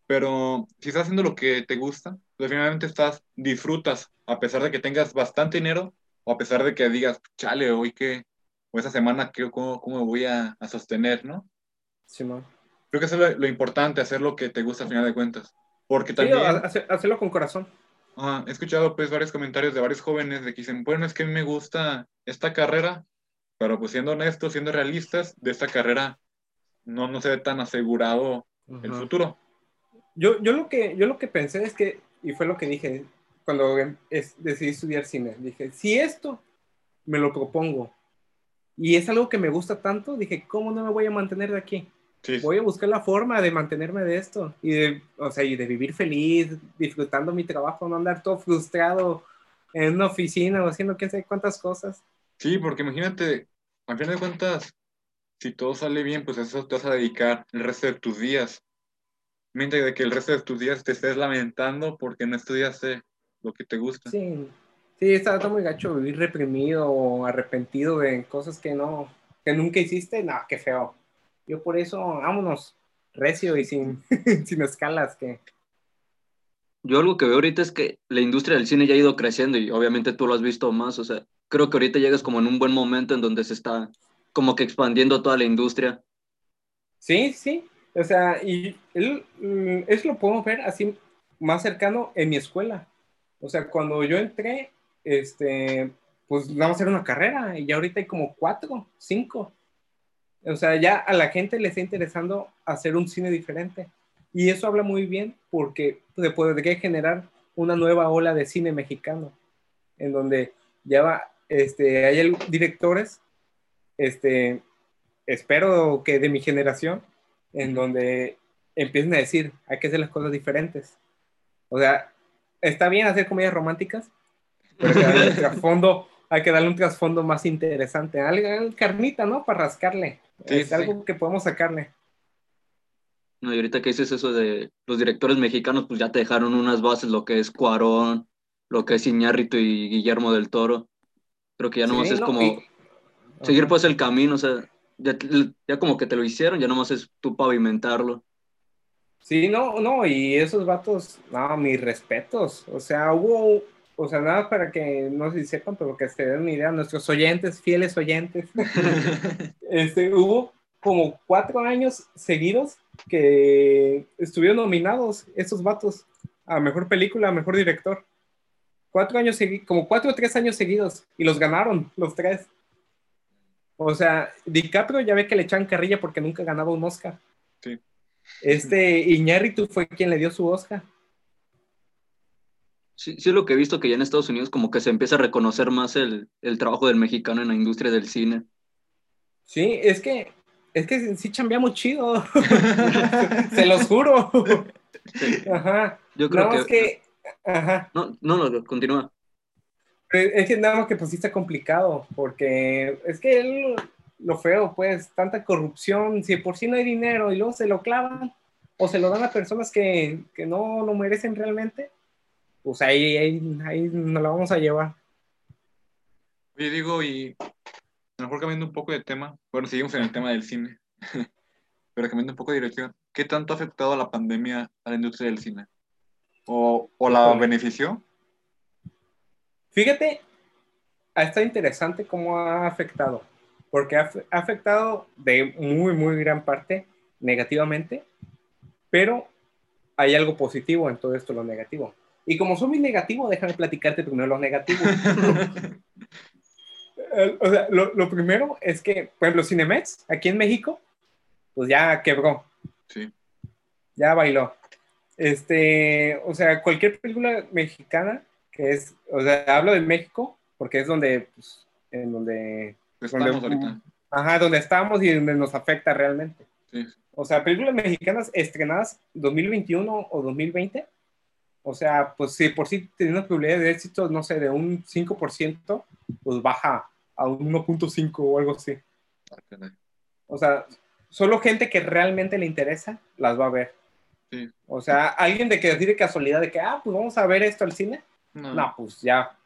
Pero si estás haciendo lo que te gusta, pues finalmente estás, disfrutas, a pesar de que tengas bastante dinero, o a pesar de que digas, chale, hoy que, o esa semana, ¿qué, cómo, ¿cómo me voy a, a sostener, no? Sí, man. Creo que eso es lo, lo, importante, hacer lo que te gusta al final de cuentas. Porque también... Sí, hacerlo con corazón. Ah, he escuchado pues varios comentarios de varios jóvenes de que dicen, bueno, es que a mí me gusta esta carrera, pero pues siendo honestos, siendo realistas, de esta carrera no, no se ve tan asegurado uh -huh. el futuro. Yo, yo, lo que, yo lo que pensé es que, y fue lo que dije cuando es, decidí estudiar cine, dije, si esto me lo propongo y es algo que me gusta tanto, dije, ¿cómo no me voy a mantener de aquí? Sí. Voy a buscar la forma de mantenerme de esto y de, o sea, y de vivir feliz, disfrutando mi trabajo, no andar todo frustrado en una oficina o haciendo qué sé cuántas cosas. Sí, porque imagínate, al final de cuentas, si todo sale bien, pues eso te vas a dedicar el resto de tus días. Mientras de que el resto de tus días te estés lamentando porque no estudiaste lo que te gusta. Sí, sí, está, está muy gacho vivir reprimido o arrepentido de cosas que no, que nunca hiciste, no, qué feo. Yo por eso, vámonos, recio y sin, [LAUGHS] sin escalas. que Yo algo que veo ahorita es que la industria del cine ya ha ido creciendo y obviamente tú lo has visto más, o sea, creo que ahorita llegas como en un buen momento en donde se está como que expandiendo toda la industria. Sí, sí, o sea, y él, eso lo podemos ver así más cercano en mi escuela. O sea, cuando yo entré, este, pues vamos a hacer una carrera y ya ahorita hay como cuatro, cinco. O sea, ya a la gente le está interesando hacer un cine diferente. Y eso habla muy bien porque se podría generar una nueva ola de cine mexicano, en donde ya va, este, hay directores, este, espero que de mi generación, en donde empiecen a decir, hay que hacer las cosas diferentes. O sea, está bien hacer comedias románticas, pero que a [LAUGHS] fondo hay que darle un trasfondo más interesante, algo, carnita, ¿no? Para rascarle. Sí, es sí. algo que podemos sacarle. No, y ahorita que dices eso de los directores mexicanos, pues ya te dejaron unas bases, lo que es Cuarón, lo que es Iñárritu y Guillermo del Toro. Creo que ya nomás Sí, es no, como y- seguir pues el camino, o sea, ya, ya como que te lo hicieron, ya nomás es tú pavimentarlo. Sí, no, no, y esos vatos, no, mis respetos. O sea, hubo, o sea, nada para que no se sepan, pero que se den una idea, nuestros oyentes, fieles oyentes, [LAUGHS] [LAUGHS] este, hubo como cuatro años seguidos que estuvieron nominados esos vatos a mejor película, a mejor director. Cuatro años seguidos, como cuatro o tres años seguidos, y los ganaron, los tres. O sea, DiCaprio ya ve que le echan carrilla porque nunca ganaba un Oscar. Sí. Este Iñárritu fue quien le dio su Oscar. Sí, sí es lo que he visto que ya en Estados Unidos como que se empieza a reconocer más el, el trabajo del mexicano en la industria del cine. Sí, es que, es que sí chambeamos chido. [LAUGHS] Se los juro. Ajá. Yo creo que... que, ajá. No, no, no, continúa. Es que nada más que pues sí está complicado, porque es que él, lo feo, pues, tanta corrupción, si por sí no hay dinero y luego se lo clavan o se lo dan a personas que, que no lo merecen realmente, pues ahí, ahí, ahí nos la vamos a llevar. Oye, digo, y a lo mejor cambiando un poco de tema, bueno, seguimos en el tema del cine, [LAUGHS] pero cambiando un poco de dirección, ¿qué tanto ha afectado la pandemia a la industria del cine? ¿O, o la benefició? Fíjate, estado interesante cómo ha afectado, porque ha, ha afectado de muy, muy gran parte negativamente, pero hay algo positivo en todo esto, lo negativo. Y como soy muy negativo, déjame platicarte primero lo negativo. [LAUGHS] O sea, lo, lo primero es que, por ejemplo, Cinemex, aquí en México, pues ya quebró, Sí, ya bailó. Este, o sea, cualquier película mexicana que es, o sea, hablo de México porque es donde, pues, en donde, estamos donde- ahorita. ajá, donde estamos y donde nos afecta realmente. Sí, O sea, películas mexicanas estrenadas 2021 o 2020, o sea, pues si por sí tiene una probabilidad de éxito, no sé, de un 5%, pues baja a un 1.5 o algo así. Ah. O sea, solo gente que realmente le interesa las va a ver. Sí. O sea, alguien de que así de casualidad de que, ah, pues vamos a ver esto al cine. No, No, pues ya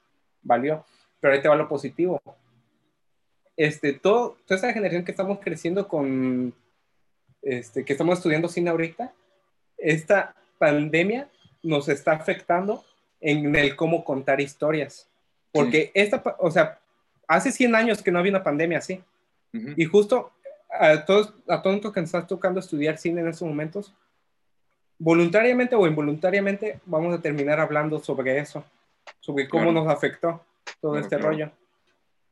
valió. Pero ahí te va lo positivo. Este, todo, toda esta generación que estamos creciendo con, este, que estamos estudiando cine ahorita, esta pandemia nos está afectando en el cómo contar historias. Porque esta, pa- o sea, hace 100 años que no había una pandemia así. Ujú. Y justo a todos, a todos los que nos están tocando estudiar cine en estos momentos, voluntariamente o involuntariamente vamos a terminar hablando sobre eso, sobre cómo Claro. nos afectó todo Claro, este claro. rollo.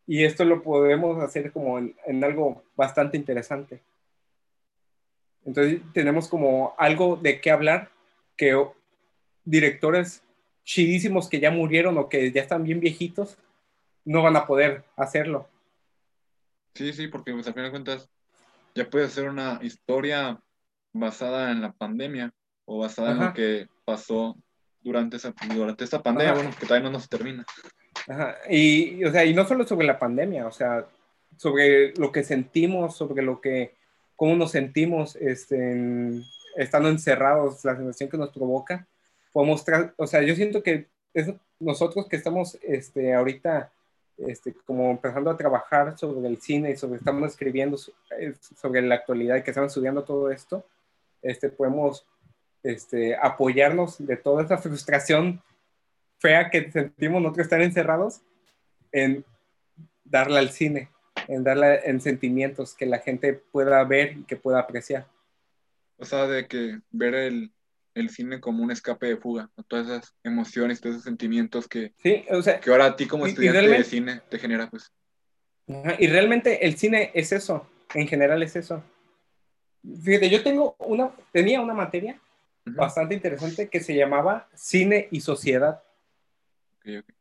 Y esto lo podemos hacer como en, en algo bastante interesante. Entonces tenemos como algo de qué hablar que directores chidísimos que ya murieron o que ya están bien viejitos no van a poder hacerlo. Sí, sí, porque pues, al final de cuentas ya puede ser una historia basada en la pandemia o basada en Ajá. lo que pasó durante esa durante esta pandemia, Ajá. bueno, que todavía no nos termina. Ajá, Y, o sea, y no solo sobre la pandemia, o sea, sobre lo que sentimos, sobre lo que, cómo nos sentimos este, en- estando encerrados, la sensación que nos provoca. Podemos, o sea, yo siento que es nosotros que estamos este, ahorita este, como empezando a trabajar sobre el cine y sobre, estamos escribiendo eh, sobre la actualidad y que estamos estudiando todo esto, este, podemos este, apoyarnos de toda esa frustración fea que sentimos nosotros estar encerrados en darle al cine, en darle en sentimientos que la gente pueda ver y que pueda apreciar. O sea, de que ver el, el cine como un escape de fuga, ¿no? todas esas emociones, todos esos sentimientos que, Sí, o sea, que ahora a ti como estudiante de cine te genera, pues. Y realmente el cine es eso, en general es eso. Fíjate, yo tengo una, tenía una materia Bastante interesante que se llamaba Cine y Sociedad, Ok, ok.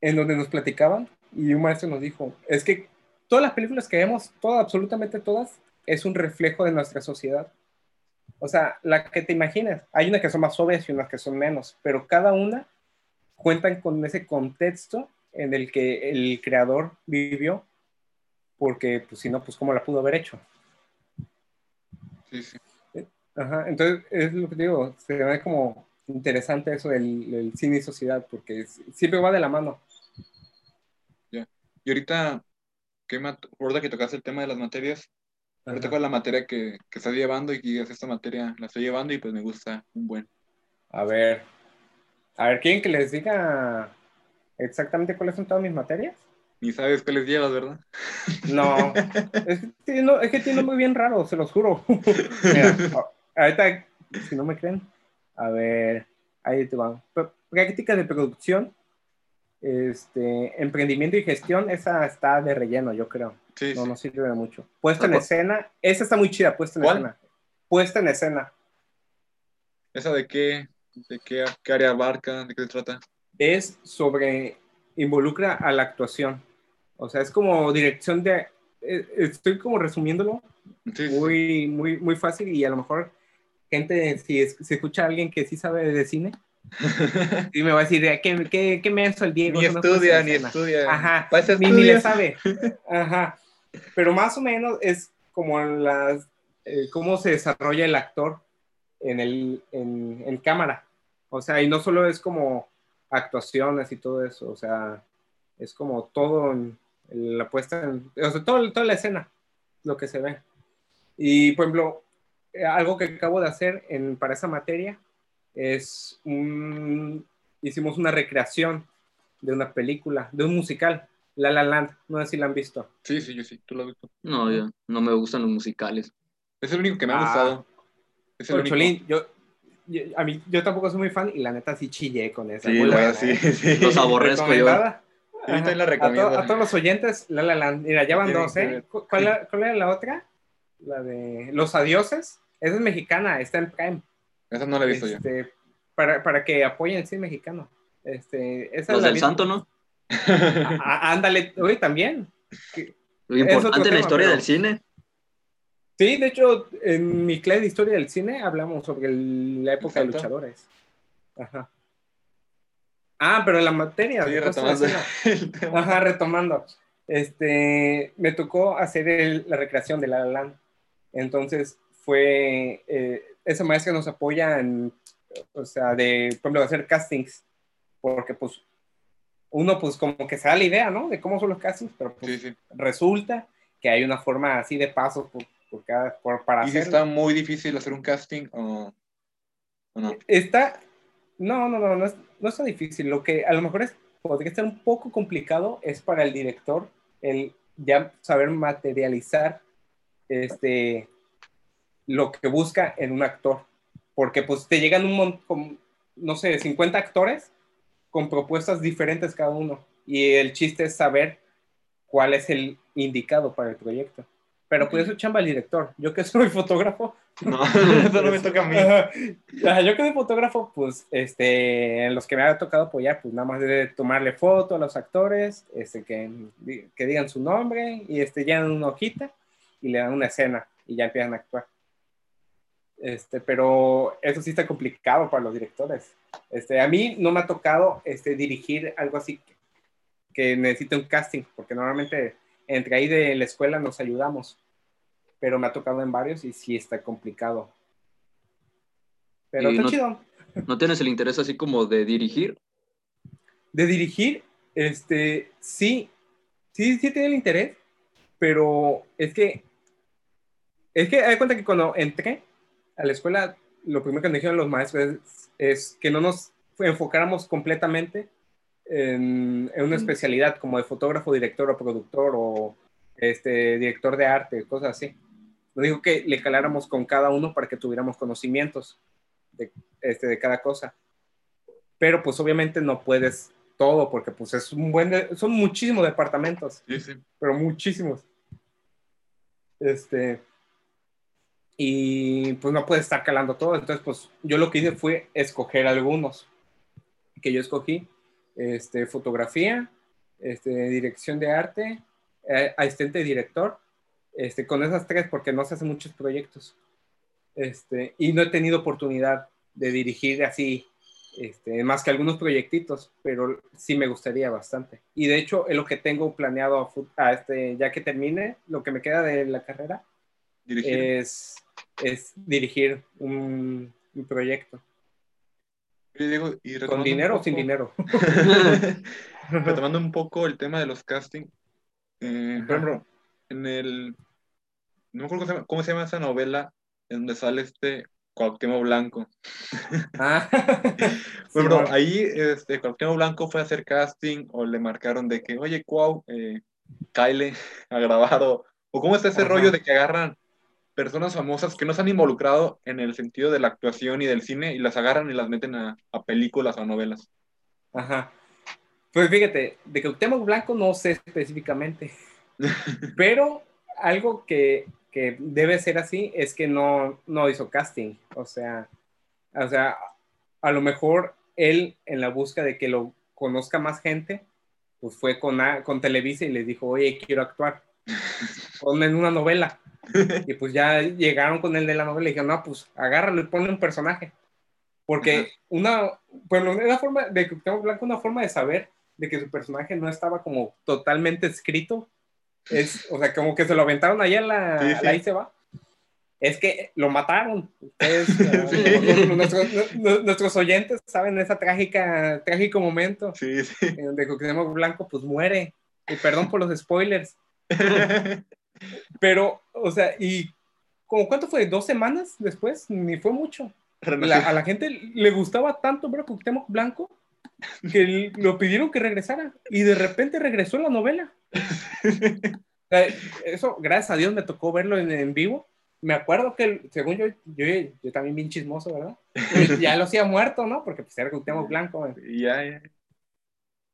en donde nos platicaban y un maestro nos dijo, es que todas las películas que vemos, todas, absolutamente todas, es un reflejo de nuestra sociedad. O sea, la que te imaginas, hay unas que son más obvias y unas que son menos, pero cada una cuentan con ese contexto en el que el creador vivió, porque pues si no, pues cómo la pudo haber hecho. Sí, sí. Ajá, entonces es lo que digo, se ve como interesante eso del, del cine y sociedad, porque siempre va de la mano. Y ahorita, ¿qué mat- ahorita que tocaste el tema de las materias, ahorita Ajá. cuál es la materia que, que estás llevando y que digas, esta materia la estoy llevando y pues me gusta un buen. A ver, a ver, ¿quieren que les diga exactamente cuáles son todas mis materias? Ni sabes cuáles llevas, ¿verdad? No, [LAUGHS] es que tiene, es que tiene muy bien raro, se los juro. [LAUGHS] Mira, ahorita, si no me creen, a ver, ahí te van. P- Práctica de producción, este, emprendimiento y gestión, esa está de relleno, yo creo. Sí, No, sí. no sirve de mucho. Puesta en escena, esa está muy chida, puesta en ¿Cuál? escena. Puesta en escena. ¿Esa de qué, de qué, qué área abarca, de qué se trata? Es sobre, involucra a la actuación. O sea, es como dirección de, eh, estoy como resumiéndolo, sí, muy, muy, muy fácil y a lo mejor gente, si, es- si escucha a alguien que sí sabe de cine, y me va a decir, "Ah, ¿qué, qué, qué menso el Diego? Ni estudia, ni escena". estudia. Ajá, eso ni, ni le sabe. [LAUGHS] Ajá. Pero más o menos es como las, eh, cómo se desarrolla el actor en, el, en, en cámara. O sea, y no solo es como actuaciones y todo eso, o sea, es como todo en, en la puesta en, o sea, todo, toda la escena, lo que se ve. Y, por ejemplo, algo que acabo de hacer en, para esa materia es un, hicimos una recreación de una película, de un musical, La La Land, no sé si la han visto. Sí, sí, yo sí, tú lo has visto. No, yo, no me gustan los musicales. Es el único que me ha Ah. gustado. Es el. Cholín, yo, yo- a mí, yo tampoco soy muy fan y la neta sí chillé con esa. Sí, muy la buena, verdad, sí, ¿eh? sí. Los aborrezco yo. Sí, la recomiendo. A, to- a todos los oyentes, La La Land. Mira, ya van dos, ¿eh? ver. ¿Cu- ¿Cuál, cuál era la otra? La de Los Adioses. Esa es mexicana, está en Prime. Esa no la he visto yo. Este, para, para que apoyen el cine mexicano. Este, esa Los la del santo, ¿no? Ah, ándale, oye, también. Lo importante en la tema, historia pero- del cine. Sí, de hecho, en mi clase de historia del cine hablamos sobre el- la época de luchadores. Ajá. Ah, pero en la materia. Sí, retomando. Ajá, retomando. Este, me tocó hacer el- la recreación de La La Land. Entonces fue, eh, esa maestra nos apoya en, o sea, de, por ejemplo, hacer castings, porque pues uno pues como que se da la idea, ¿no? De cómo son los castings, pero pues Sí, sí. resulta que hay una forma así de pasos por, por cada, por, para ¿Y si hacerlo. está muy difícil hacer un casting o, o no? Está, no, no, no, no, es, no está difícil. Lo que a lo mejor es, podría estar un poco complicado es para el director el ya saber materializar este, lo que busca en un actor. Porque pues te llegan un montón, no sé, 50 actores con propuestas diferentes cada uno. Y el chiste es saber cuál es el indicado para el proyecto. Pero pues eso chamba el director. Yo que [LAUGHS] soy fotógrafo, No, [LAUGHS] eso no me toca a mí. Yo que soy fotógrafo, pues, este, en los que me ha tocado apoyar, pues nada más de tomarle foto a los actores, este, que, que digan su nombre y este, llenan una hojita y le dan una escena y ya empiezan a actuar. Este, pero eso sí está complicado para los directores. Este, a mí no me ha tocado este, dirigir algo así que, que necesite un casting, porque normalmente entre ahí de la escuela nos ayudamos, pero me ha tocado en varios y sí está complicado. Pero está no- chido. ¿No tienes el interés así como de dirigir? De dirigir, este, sí, sí, sí tiene el interés, pero es que, es que, hay cuenta que cuando entré a la escuela, lo primero que me dijeron los maestros es, es que no nos enfocáramos completamente en, en una especialidad como de fotógrafo, director o productor o este, director de arte, cosas así. Nos dijo que le caláramos con cada uno para que tuviéramos conocimientos de, este, de cada cosa. Pero pues obviamente no puedes todo porque pues es un buen, de- son muchísimos departamentos Sí, sí. pero muchísimos. Este, y pues no puedes estar calando todo. Entonces, pues yo lo que hice fue escoger algunos que yo escogí: este, fotografía, este, dirección de arte, eh, asistente de director. Este, con esas tres, porque no se hacen muchos proyectos. Este, y no he tenido oportunidad de dirigir así este, más que algunos proyectitos, pero sí me gustaría bastante. Y de hecho, es lo que tengo planeado a, a este, ya que termine, lo que me queda de la carrera Dirigir. es, es dirigir un, un proyecto. Y ¿Con dinero o sin dinero? [LAUGHS] [LAUGHS] retomando un poco el tema de los castings, eh, por ejemplo, en el, no me acuerdo cómo se llama, cómo se llama esa novela en donde sale este Cuauhtémoc Blanco. [LAUGHS] Ah, ejemplo, Simón. ahí este, Cuauhtémoc Blanco fue a hacer casting o le marcaron de que, oye, Cuau, eh, Kyle a grabar o, o cómo está ese Ajá. rollo de que agarran personas famosas que no se han involucrado en el sentido de la actuación y del cine y las agarran y las meten a, a películas o a novelas. Ajá. Pues fíjate, de Cuauhtémoc Blanco no sé específicamente, [LAUGHS] pero algo que, que debe ser así es que no, no hizo casting. O sea, o sea, a lo mejor él en la búsqueda de que lo conozca más gente, pues fue con, con Televisa y les dijo, oye, quiero actuar. [LAUGHS] Ponme en una novela. [LAUGHS] Y pues ya llegaron con el de la novela y dijeron, no, pues agárralo y ponle un personaje. Porque Ajá. una, bueno, una forma de Cuauhtémoc Blanco, una forma de saber de que su personaje no estaba como totalmente escrito, es, o sea, como que se lo aventaron allá a la, Sí, sí. ahí se va. Es que lo mataron. Ustedes, [LAUGHS] Sí. eh, nuestros, nu- nuestros oyentes saben esa trágica, trágico momento en donde Cuauhtémoc Blanco pues muere. Y perdón por los spoilers. [LAUGHS] Pero, o sea, y como cuánto fue, dos semanas después, ni fue mucho. La- a la gente le gustaba tanto ver a Cuauhtémoc Blanco que lo pidieron que regresara y de repente regresó en la novela. Sea, [LAUGHS] eso, gracias a Dios, me tocó verlo en, en vivo. Me acuerdo que, según yo, yo, yo también bien chismoso, ¿verdad? Pues ya lo hacía muerto, ¿no? Porque pues era Cuauhtémoc Blanco. güey. Y ya, ya.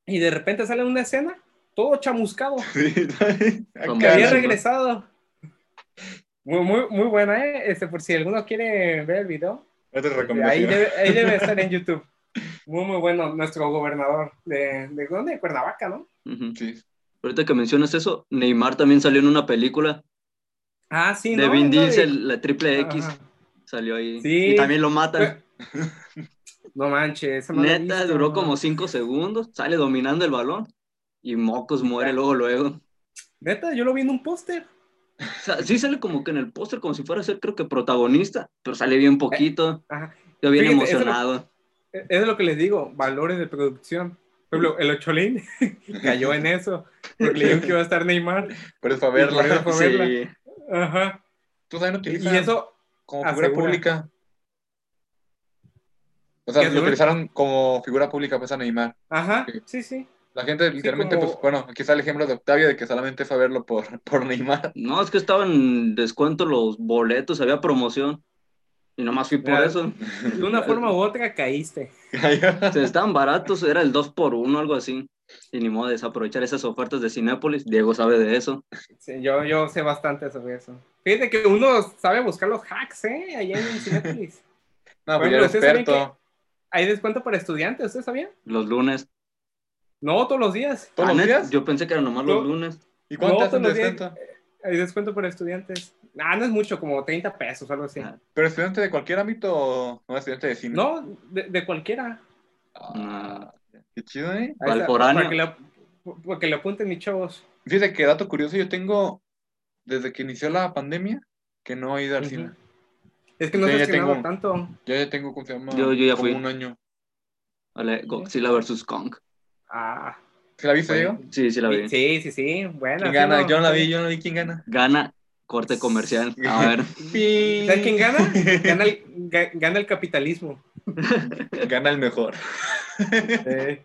Y de repente sale una escena, todo chamuscado. [LAUGHS] Sí, Como había regresado. Muy, muy, muy buena, ¿eh? Este, por si alguno quiere ver el video, ahí recomendación. debe, ahí debe [LAUGHS] estar en YouTube. Muy, muy bueno, nuestro gobernador de, de ¿dónde? De Cuernavaca, ¿no? Sí. Ahorita que mencionas eso, Neymar también salió en una película Ah, sí, de ¿no? Vin ¿no? Diesel, la triple X, Ajá. salió ahí. Sí. Y también lo matan. [LAUGHS] No manches, esa Neta, visto. duró como cinco segundos, sale dominando el balón y Mocos muere luego, luego. Neta, yo lo vi en un póster. O sea, sí sale como que en el póster, como si fuera a ser, creo que protagonista, pero sale bien poquito. Ajá. Yo bien Fíjate, emocionado. Es es lo que les digo, valores de producción. Por ejemplo, el Ocholín [LAUGHS] cayó en eso, porque le dijeron que iba a estar Neymar. Pero es para Y por eso verla. fue a verla. Sí. Ajá. Tú también Y utilizas eso, como figura asegura. pública. O sea, ¿Qué lo utilizaron como figura pública pues a Neymar. ajá, Sí. sí, sí. La gente literalmente, como- pues bueno, aquí está el ejemplo de Octavio de que solamente fue a verlo por, [LAUGHS] por Neymar. No, es que estaban en descuento los boletos, había promoción. Y nomás fui por Mira, eso. De una forma u otra caíste. O sea, estaban baratos, era el 2 por 1 algo así. Y ni modo de desaprovechar esas ofertas de Cinépolis. Diego sabe de eso. Sí, yo, yo sé bastante sobre eso. Fíjate que uno sabe buscar los hacks, ¿eh? Allá en [LAUGHS] Cinépolis. No, pues ya era ¿ustedes saben experto. Hay descuento para estudiantes, ¿ustedes sabían? Los lunes. No, todos los días. ¿Todos Ah, los días? Yo pensé que eran nomás los lunes. ¿Y cuánto No, hacen descuento? Hay descuento para estudiantes. Ah, no es mucho, como 30 pesos, algo así. Ah, ¿Pero estudiante de cualquier ámbito o no estudiante de cine? No, de, de cualquiera. Ah, qué chido, ¿eh? Para que, le, para que le apunten mis chavos. Fíjate que dato curioso, yo tengo, desde que inició la pandemia, que no he ido al cine. Es que no Sí, estrenado tengo- tanto. Yo ya tengo, ¿cómo se llama? Yo- yo ya Como fui. un año. Vale, Godzilla vs. Kong. Ah, ¿Se la viste, Diego? Sí, sí la vi. sí, sí, sí. Bueno. ¿Quién sí, gana? no. Yo no la vi, yo no la vi. ¿Quién gana? Gana corte comercial. A ver. [LAUGHS] ¿Sabes quién gana? Gana el, ga- gana el capitalismo. [LAUGHS] Gana el mejor. Sí. [LAUGHS]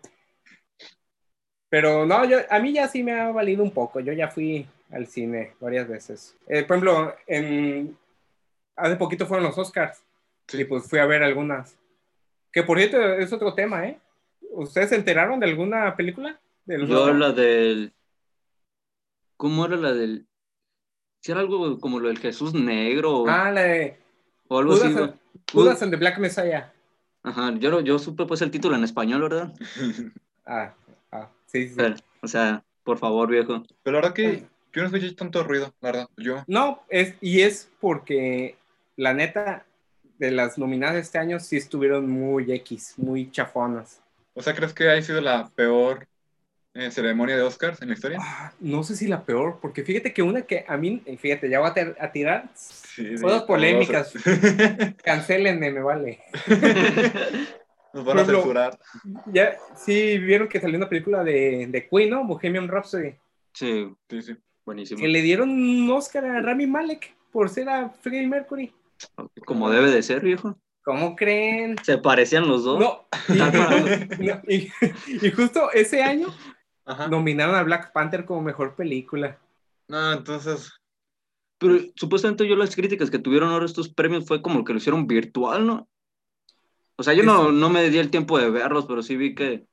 Pero no, yo, a mí ya sí me ha valido un poco. Yo ya fui al cine varias veces. Eh, por ejemplo, en, hace poquito fueron los Oscars. Sí. Y pues fui a ver algunas. Que por cierto es otro tema, ¿eh? ¿Ustedes se enteraron de alguna película? De Yo la del. ¿Cómo era la del.? Si era algo como lo del Jesús negro o, Ah, la de o algo así. And- Judas and the Black Messiah. Ajá, yo, yo supe pues el título en español, ¿verdad? [LAUGHS] Ah, ah, sí, sí. Pero, o sea, por favor, viejo. Pero la verdad que yo no escuché tanto ruido, la verdad. Yo. No, es, y es porque la neta, de las nominadas de este año sí estuvieron muy X, muy chafonas. O sea, ¿crees que ha sido la peor eh, ceremonia de Oscars en la historia? Ah, no sé si la peor, porque fíjate que una que a mí, eh, fíjate, ya voy a, ter- a tirar Sí, sí, Todas polémicas. [LAUGHS] todos. Cancelenme, me vale. [LAUGHS] Nos van a censurar. Ya, sí, vieron que salió una película de, de Queen, ¿no? Bohemian Rhapsody. Sí, Sí, sí. buenísimo. Que le dieron un Oscar a Rami Malek por ser a Freddie Mercury. Como debe de ser, viejo. ¿Cómo creen? Se parecían los dos. No. Y, [LAUGHS] no, y- y justo ese año Ajá. nominaron a Black Panther como mejor película. No, entonces. Pero supuestamente yo las críticas que tuvieron ahora estos premios fue como que lo hicieron virtual, ¿no? O sea, yo no, no me di el tiempo de verlos, pero sí vi que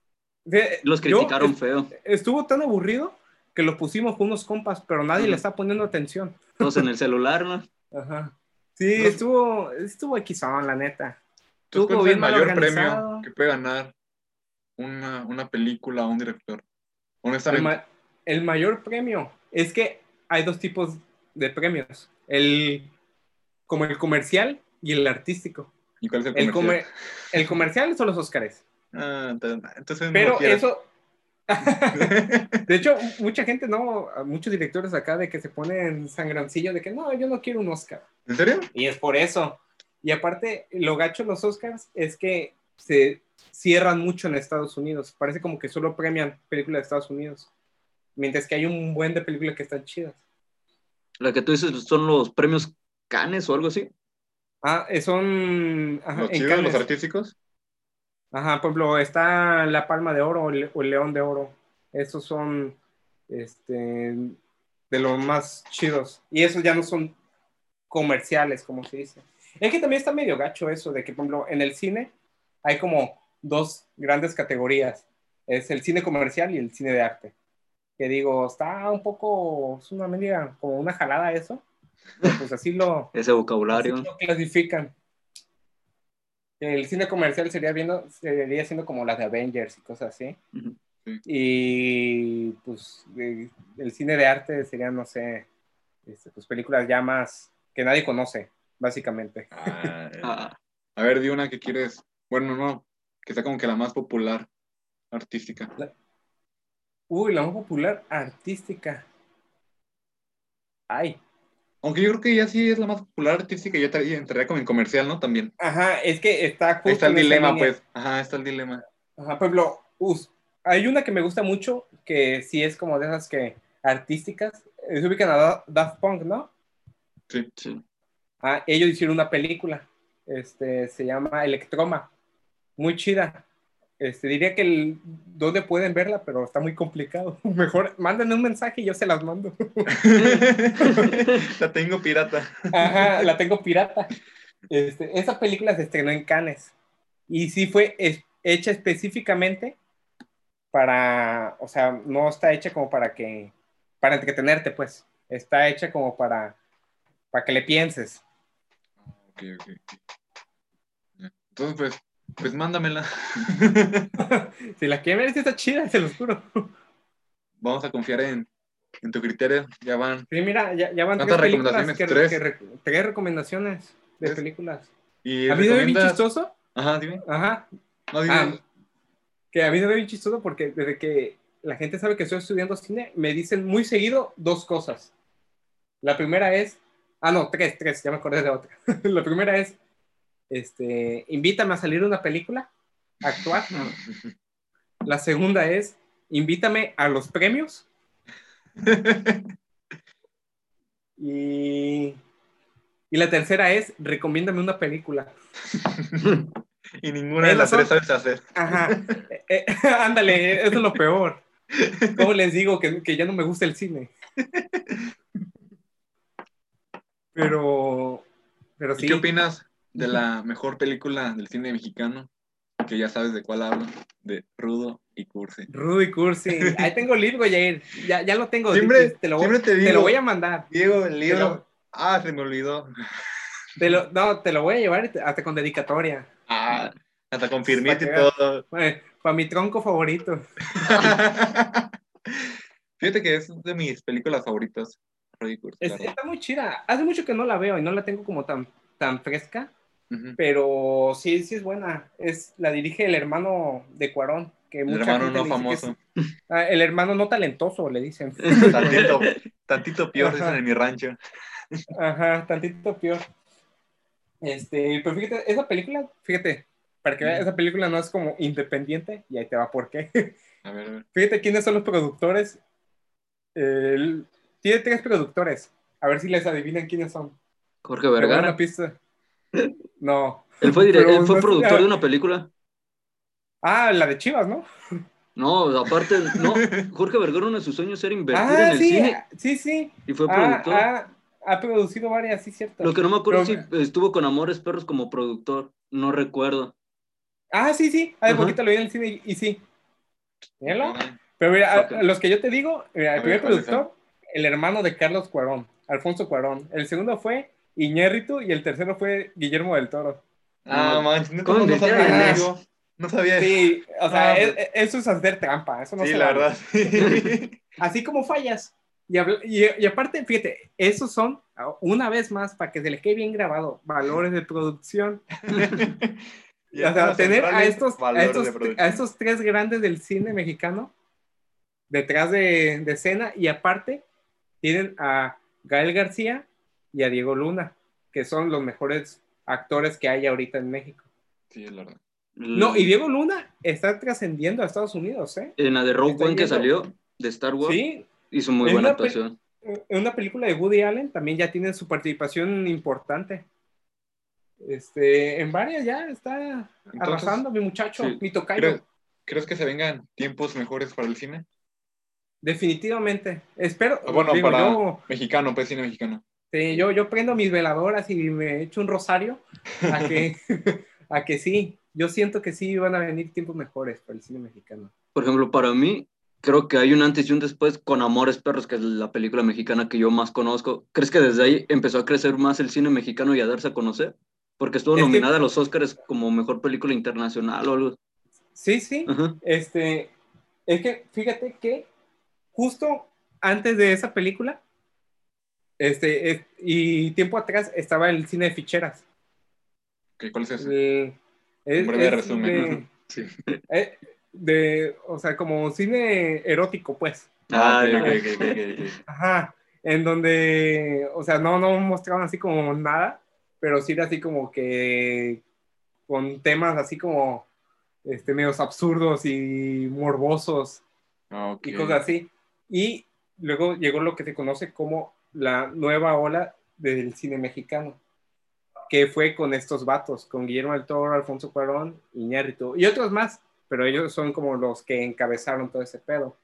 los criticaron feo. Estuvo tan aburrido que lo pusimos con unos compas, pero nadie le está poniendo atención. Todos en el celular, ¿no? Ajá. Sí, No. estuvo, estuvo Xon, la neta. ¿Tú Estuvo cuál es el mayor organizado. premio que puede ganar una, una película o un director? El, Honestamente. ma- el mayor premio es que hay dos tipos de premios. El, como el comercial y el artístico. ¿Y cuál es el El, comercial? comer- el comercial son los Oscars. Ah, entonces, Pero eso, [LAUGHS] de hecho, mucha gente, no, muchos directores acá de que se ponen sangrancillo de que no, yo no quiero un Oscar. ¿En serio? Y es por eso. Y aparte, lo gacho de los Oscars es que se cierran mucho en Estados Unidos. Parece como que solo premian películas de Estados Unidos. Mientras que hay un buen de películas que están chidas. La que tú dices son los premios Canes o algo así. Ah, eh, son... Ajá, ¿Los en chidos, Cannes. los artísticos? Ajá, por ejemplo, está la Palma de Oro o el, León de Oro. Esos son este, de los más chidos. Y esos ya no son comerciales, como se dice. Es que también está medio gacho eso, de que, por ejemplo, en el cine hay como dos grandes categorías. Es el cine comercial y el cine de arte. Que digo, está un poco, es una media, como una jalada eso. Pues así lo, [LAUGHS] Ese vocabulario. Así lo clasifican. El cine comercial sería viendo, sería siendo como las de Avengers y cosas así. Y pues el cine de arte serían, no sé, este, pues películas ya más que nadie conoce, básicamente. Ah, eh. Ah, A ver, di una que quieres. Bueno, no, que sea como que la más popular artística. Uy, la más popular artística. Ay, Aunque yo creo que ya sí es la más popular artística, ya entraría como en comercial, ¿no? También. ajá, es que está justo está el dilema, pues. Ajá, está el dilema. Ajá, ejemplo, us- hay una que me gusta mucho, que sí es como de esas que artísticas, eh, se ubican a Da- Daft Punk, ¿no? Sí. sí. Ah, ellos hicieron una película, este, se llama Electroma, muy chida. Este, diría que el, dónde pueden verla, pero está muy complicado. [LAUGHS] Mejor mándenme un mensaje y yo se las mando. la tengo pirata. Ajá, la tengo pirata. Este, esa película se estrenó en Cannes y sí fue es- hecha específicamente para, o sea, no está hecha como para que, para entretenerte, pues. Está hecha como para, para que le pienses. Ok, ok. ok. Entonces, pues, pues mándamela. [LAUGHS] Si la quieren ver, está chida, se los juro. Vamos a confiar en, en tu criterio. Ya van. Sí, mira, ya, ya van tres ¿Cuántas películas. recomendaciones? Que, Tres. que re- tres recomendaciones de Tres. películas. Y A mí ve bien recomiendas- chistoso. Ajá, dime. Ajá. No, dime. Ah, que a mí se ve bien chistoso porque desde que la gente sabe que estoy estudiando cine, me dicen muy seguido dos cosas. La primera es, ah, no, tres, tres, ya me acordé de otra. [LAUGHS] la primera es, este, invítame a salir una película, a actuar. La segunda es, invítame a los premios. [LAUGHS] Y, y la tercera es, recomiéndame una película. [LAUGHS] y ninguna de las tres sabes hacer. Ajá. Eh, eh, [LAUGHS] ándale, eso es lo peor. ¿Cómo les digo que, que ya no me gusta el cine? Pero, pero ¿Y sí. qué opinas de la mejor película del cine mexicano? Que ya sabes de cuál hablo. De Rudo y Cursi. Rudy Cursi. Ahí tengo el libro, Jair. Ya, ya lo tengo. Siempre- te, lo voy, siempre te te digo. lo voy a mandar. Diego, el libro. Ah, se me olvidó. Te lo, no, te lo voy a llevar hasta con dedicatoria. Ah, hasta con firmita y todo. para mi tronco favorito. [LAUGHS] Fíjate que es de mis películas favoritas. Rudo y Cursi, Es- está muy chida. Hace mucho que no la veo y no la tengo como tan, tan fresca. Pero sí, sí es buena. Es, la dirige el hermano de Cuarón, que El mucha hermano gente no famoso. es- ah, el hermano no talentoso, le dicen. [LAUGHS] Tantito, [LAUGHS] tantito peor dicen en mi rancho. Ajá, tantito peor. Este, pero fíjate, esa película, fíjate, para que veas, esa película no es como independiente, y ahí te va por qué. A ver, a ver. Fíjate quiénes son los productores. El- tiene tres productores. A ver si les adivinan quiénes son. Jorge Vergara. una pista. No. Él fue, dire- Pero él fue no productor ah. de una película. Ah, la de Chivas, ¿no? No, aparte, no. Jorge Vergara, uno de sus sueños era invertir Ah, en el sí, cine sí, sí. y fue Ah, productor. ah, ha producido varias, sí, cierto. Lo que no me acuerdo Pero- si estuvo con Amores Perros como productor. No recuerdo. Ah, sí, sí. Hace poquito lo vi en el cine y, y sí. Míralo. Pero mira, a- Ok. a los que yo te digo, mira, el A primer ver, ¿cuáles productor, el hermano de Carlos Cuarón, Alfonso Cuarón. El segundo fue Iñérritu y el tercero fue Guillermo del Toro. Ah, No. man, no, ¿Cómo no sabía a- eso. No sabía eso. Sí, o sea, Ah, es- es- eso es hacer trampa, eso no Sí, se la vale. verdad. sí. [LAUGHS] Así como fallas. Y, y, y aparte, fíjate, esos son, una vez más, para que se les quede bien grabado, valores de producción. [LAUGHS] Y o sea, tener a estos, a, estos, a estos tres grandes del cine mexicano detrás de, de escena y aparte tienen a Gael García y a Diego Luna, que son los mejores actores que hay ahorita en México. Sí, es la verdad. No, y Diego Luna está trascendiendo a Estados Unidos, ¿eh? En la de Rogue One que salió de Star Wars Sí, hizo muy buena actuación. en una película de Woody Allen también ya tiene su participación importante. Este, en varias ya está arrasando mi muchacho, sí, mi tocayo. ¿Crees, ¿Crees que se vengan tiempos mejores para el cine? Definitivamente. Espero. Ah, Bueno, digo, para yo, mexicano, pues cine mexicano. Sí, yo, yo prendo mis veladoras y me echo un rosario a que, [LAUGHS] a que sí. Yo siento que sí van a venir tiempos mejores para el cine mexicano. Por ejemplo, para mí, creo que hay un antes y un después con Amores Perros, que es la película mexicana que yo más conozco. ¿Crees que desde ahí empezó a crecer más el cine mexicano y a darse a conocer? Porque estuvo Es que- nominada a los Oscars como mejor película internacional o algo. Sí, sí. Ajá. Este, es que fíjate que justo antes de esa película, este, es- y tiempo atrás estaba el cine de ficheras. ¿Qué- ¿Cuál es ese? El- es- Un breve es resumen. de- [LAUGHS] Sí. eh, de, o sea, como cine erótico, pues. Ah, ok, no. ok, ok, ok, ok. [LAUGHS] Ajá. En donde, o sea, no, no mostraban así como nada, pero sí era así como que con temas así como este, medios absurdos y morbosos Ah, y cosas así. Y luego llegó lo que se conoce como la nueva ola del cine mexicano, que fue con estos vatos, con Guillermo del Toro, Alfonso Cuarón, Iñárritu y otros más, pero ellos son como los que encabezaron todo ese pedo.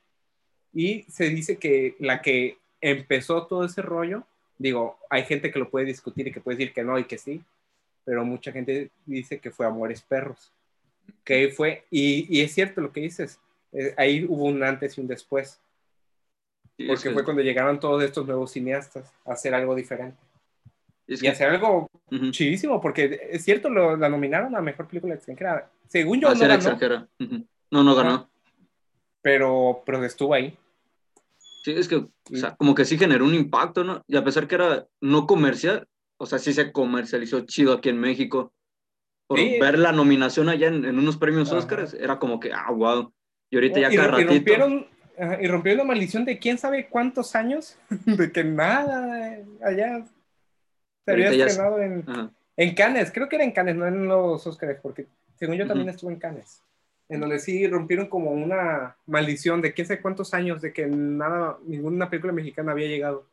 Y se dice que la que empezó todo ese rollo, digo, hay gente que lo puede discutir y que puede decir que no y que sí, pero mucha gente dice que fue Amores Perros, que fue, y, y es cierto lo que dices, eh, ahí hubo un antes y un después, Es porque que- fue cuando llegaron todos estos nuevos cineastas a hacer algo diferente. es Y hacer algo Ujú. chidísimo, porque es cierto, lo, la nominaron a Mejor Película Extranjera. Según yo, Ah, no ganó, extranjera. No, no ganó. Pero, pero estuvo ahí. Sí, es que, o sea, como que sí generó un impacto, ¿no? Y a pesar que era no comercial, o sea, sí se comercializó chido aquí en México. Por Sí. ver la nominación allá en, en unos premios. Oscars, era como que, ah, wow. Y ahorita ya y, cada y ratito. rompieron, ajá, y rompieron una maldición de quién sabe cuántos años, [LAUGHS] de que nada allá se había estrenado en, Ajá. en Cannes, creo que era en Cannes, no en los Oscars, porque según yo también Ujú. estuve en Cannes, en donde sí rompieron como una maldición de quién sabe cuántos años de que nada, ninguna película mexicana había llegado.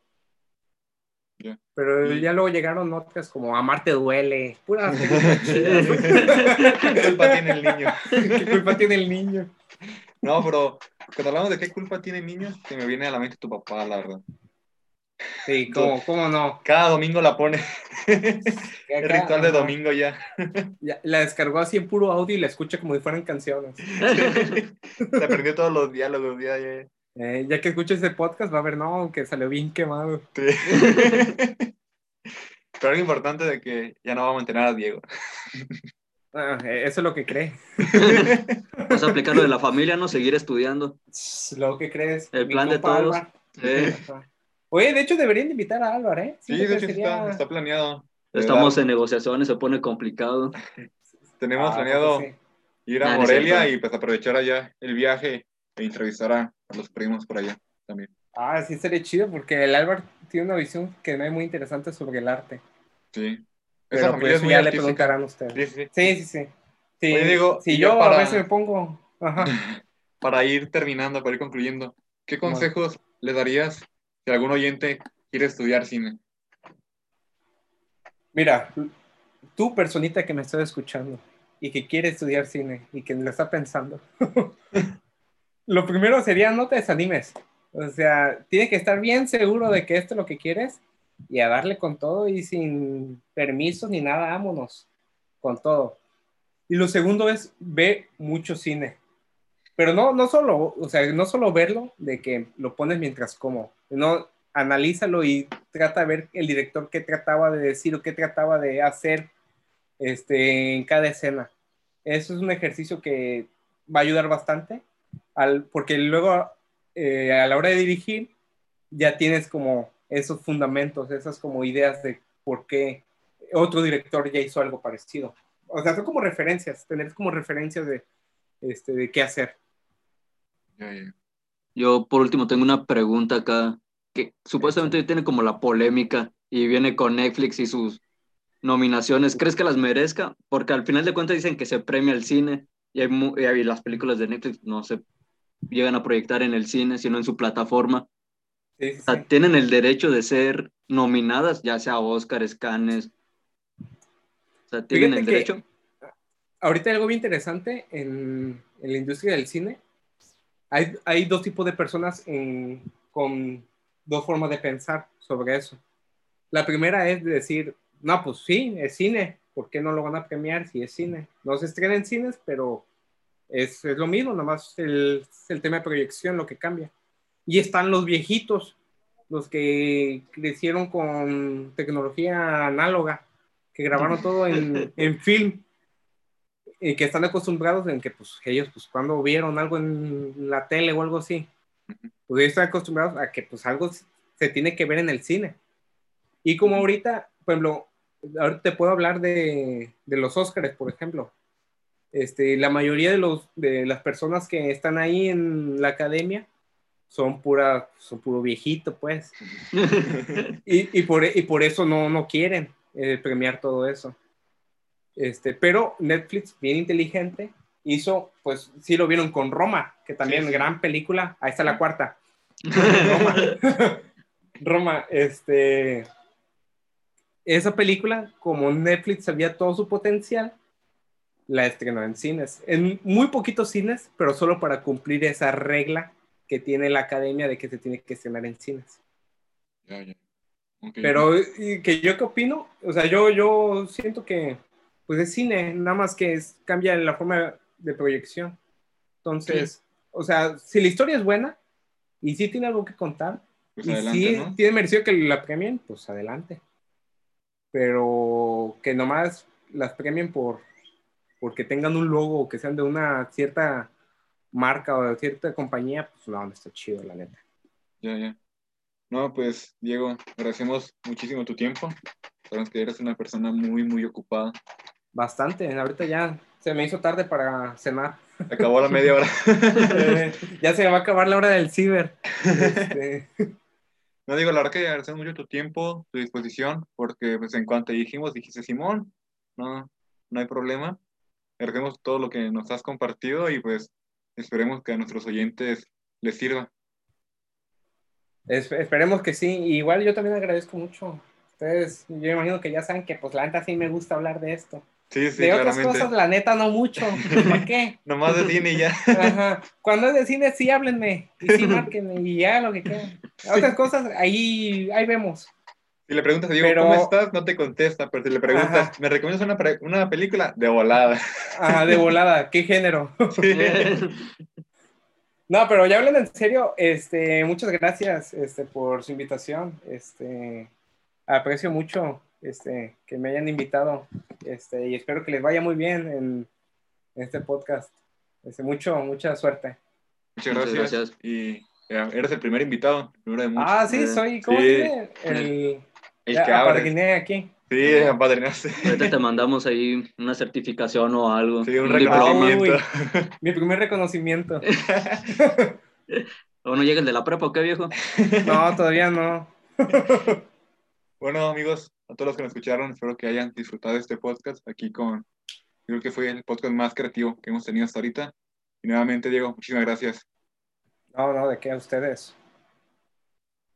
Ya. Pero Y- ya luego llegaron otras como Amarte duele, [LAUGHS] chidas. ¿Qué culpa tiene el niño? [LAUGHS] ¿Qué culpa tiene el niño? No, pero cuando hablamos de qué culpa tiene el niño, se me viene a la mente tu papá, la verdad. Sí, ¿cómo, cómo no? Cada domingo la pone. [LAUGHS] El ritual de domingo ya. Ya, la descargó así en puro audio y la escucha como si fueran canciones. [LAUGHS] Se aprendió todos los diálogos ya. ya. Eh, ya que escucha ese podcast va a ver, no, que salió bien quemado. Sí. [LAUGHS] Pero algo importante de que ya no va a mantener a Diego. Ah, eh, eso es lo que cree. [LAUGHS] Vas a aplicar lo de la familia, ¿no? Seguir estudiando. Lo que crees. El plan de todos. Oye, de hecho deberían de invitar a Álvaro, ¿eh? Sí, de hecho sería- está, está planeado. Estamos en negociaciones, se pone complicado. [LAUGHS] Tenemos Ah, planeado sí. ir a Ah, Morelia y pues aprovechar allá el viaje e entrevistar a, a los primos por allá también. Ah, sí, sería chido porque el Álvaro tiene una visión que me es muy interesante sobre el arte. Sí. Pero pues es ya le preguntarán ustedes. Sí, sí, sí. Sí, sí, sí. Sí, Oye, Diego, si yo para- a veces me pongo... Ajá. [LAUGHS] Para ir terminando, para ir concluyendo, ¿qué Bueno. consejos le darías si algún oyente quiere estudiar cine? Mira, tú personita que me estás escuchando y que quiere estudiar cine y que lo está pensando, [LAUGHS] lo primero sería no te desanimes. O sea, tienes que estar bien seguro de que esto es lo que quieres y a darle con todo y sin permisos ni nada, vámonos con todo. Y lo segundo es ve mucho cine. Pero no, no solo, o sea, no solo verlo de que lo pones mientras como, no, analízalo y trata de ver el director qué trataba de decir o qué trataba de hacer este, en cada escena. Eso es un ejercicio que va a ayudar bastante, al, porque luego eh, a la hora de dirigir ya tienes como esos fundamentos, esas como ideas de por qué otro director ya hizo algo parecido. O sea, son como referencias, tener como referencias de, este, de qué hacer. Yo, por último, tengo una pregunta acá, que supuestamente tiene como la polémica y viene con Netflix y sus nominaciones. ¿Crees que las merezca? Porque al final de cuentas dicen que se premia el cine y, hay y las películas de Netflix no se llegan a proyectar en el cine, sino en su plataforma. Sí, sí, O sea, sí. tienen el derecho de ser nominadas, ya sea Oscar, Cannes. O sea, tienen Fíjate el derecho. ahorita hay algo bien interesante en, en la industria del cine. Hay, hay dos tipos de personas en- con dos formas de pensar sobre eso. La primera es de decir, no, pues sí, es cine. ¿Por qué no lo van a premiar si es cine? No se estrena en cines, pero es, es lo mismo, nomás el, el tema de proyección lo que cambia. Y están los viejitos, los que crecieron con tecnología análoga, que grabaron todo en, [LAUGHS] en film y que están acostumbrados en que pues ellos pues cuando vieron algo en la tele o algo así, pues ellos están acostumbrados a que pues algo se tiene que ver en el cine. Y como ahorita, por ejemplo, ahorita te puedo hablar de, de los Óscares, por ejemplo. Este, la mayoría de, los, de las personas que están ahí en la academia son pura, son puro viejito, pues. [LAUGHS] Y, y, por, y por eso no, no quieren eh, premiar todo eso. Este, pero Netflix, bien inteligente, hizo, pues sí lo vieron con Roma, que también Sí, sí. gran película. Ahí está la cuarta. [LAUGHS] Roma. [LAUGHS] Roma, este. Esa película, como Netflix sabía todo su potencial, la estrenó en cines. En muy poquitos cines, pero solo para cumplir esa regla que tiene la academia de que se tiene que estrenar en cines. Ya, ya. Ok. Pero, ¿y que yo qué opino? O sea, yo, yo siento que, pues es cine, nada más que es- cambia la forma de proyección. Entonces, o sea, si la historia es buena y sí tiene algo que contar, Pues y adelante, sí ¿no? tiene merecido que la premien, pues adelante. Pero que nomás las premien por porque tengan un logo que sean de una cierta marca o de cierta compañía, pues no, no está chido, la neta. Ya, ya. No, pues, Diego, agradecemos muchísimo tu tiempo. Sabemos que eres una persona muy, muy ocupada. Bastante, ahorita ya se me hizo tarde para cenar. Acabó la media hora. [LAUGHS] Ya se va a acabar la hora del ciber. Este, [LAUGHS] No digo, la verdad que agradecemos mucho tu tiempo, tu disposición, porque pues en cuanto dijimos, dijiste, Simón, no, no hay problema. Agradecemos todo lo que nos has compartido y pues esperemos que a nuestros oyentes les sirva. es- esperemos que sí. Igual yo también agradezco mucho. Ustedes, yo imagino que ya saben que pues la neta sí me gusta hablar de esto. Sí, sí, de otras claramente. cosas, la neta, no mucho. [LAUGHS] ¿Para qué? Nomás de cine y ya. Ajá. Cuando es de cine, sí háblenme. Y sí [LAUGHS] márquenme. Y ya lo que quieran. Otras cosas, ahí, ahí vemos. Si le preguntas a Diego, Pero- ¿cómo estás? No te contesta, pero si le preguntas, Ajá. ¿me recomiendas una, una película? De volada. Ajá, de volada. ¿Qué género? Sí. No, pero ya hablan en serio, este, muchas gracias este, por su invitación. Este, aprecio mucho este, que me hayan invitado este, y espero que les vaya muy bien en, en este podcast. Este, mucho, mucha suerte. Muchas Muchas gracias. Y eh, eres el primer invitado, primero de muchos. Ah, sí, Eh, soy, ¿cómo sí. se dice? El, el que abre. apadriné aquí. Sí, apadrinaste. Ahorita te mandamos ahí una certificación o algo. Sí, un diploma. reconocimiento. Uy, [LAUGHS] mi primer reconocimiento. [LAUGHS] ¿O no llega el de la prepa o qué, viejo? [LAUGHS] No, todavía no. Bueno, amigos, a todos los que nos escucharon, espero que hayan disfrutado de este podcast aquí con, creo que fue el podcast más creativo que hemos tenido hasta ahorita. Y nuevamente, Diego, muchísimas gracias. No, no, de qué a ustedes.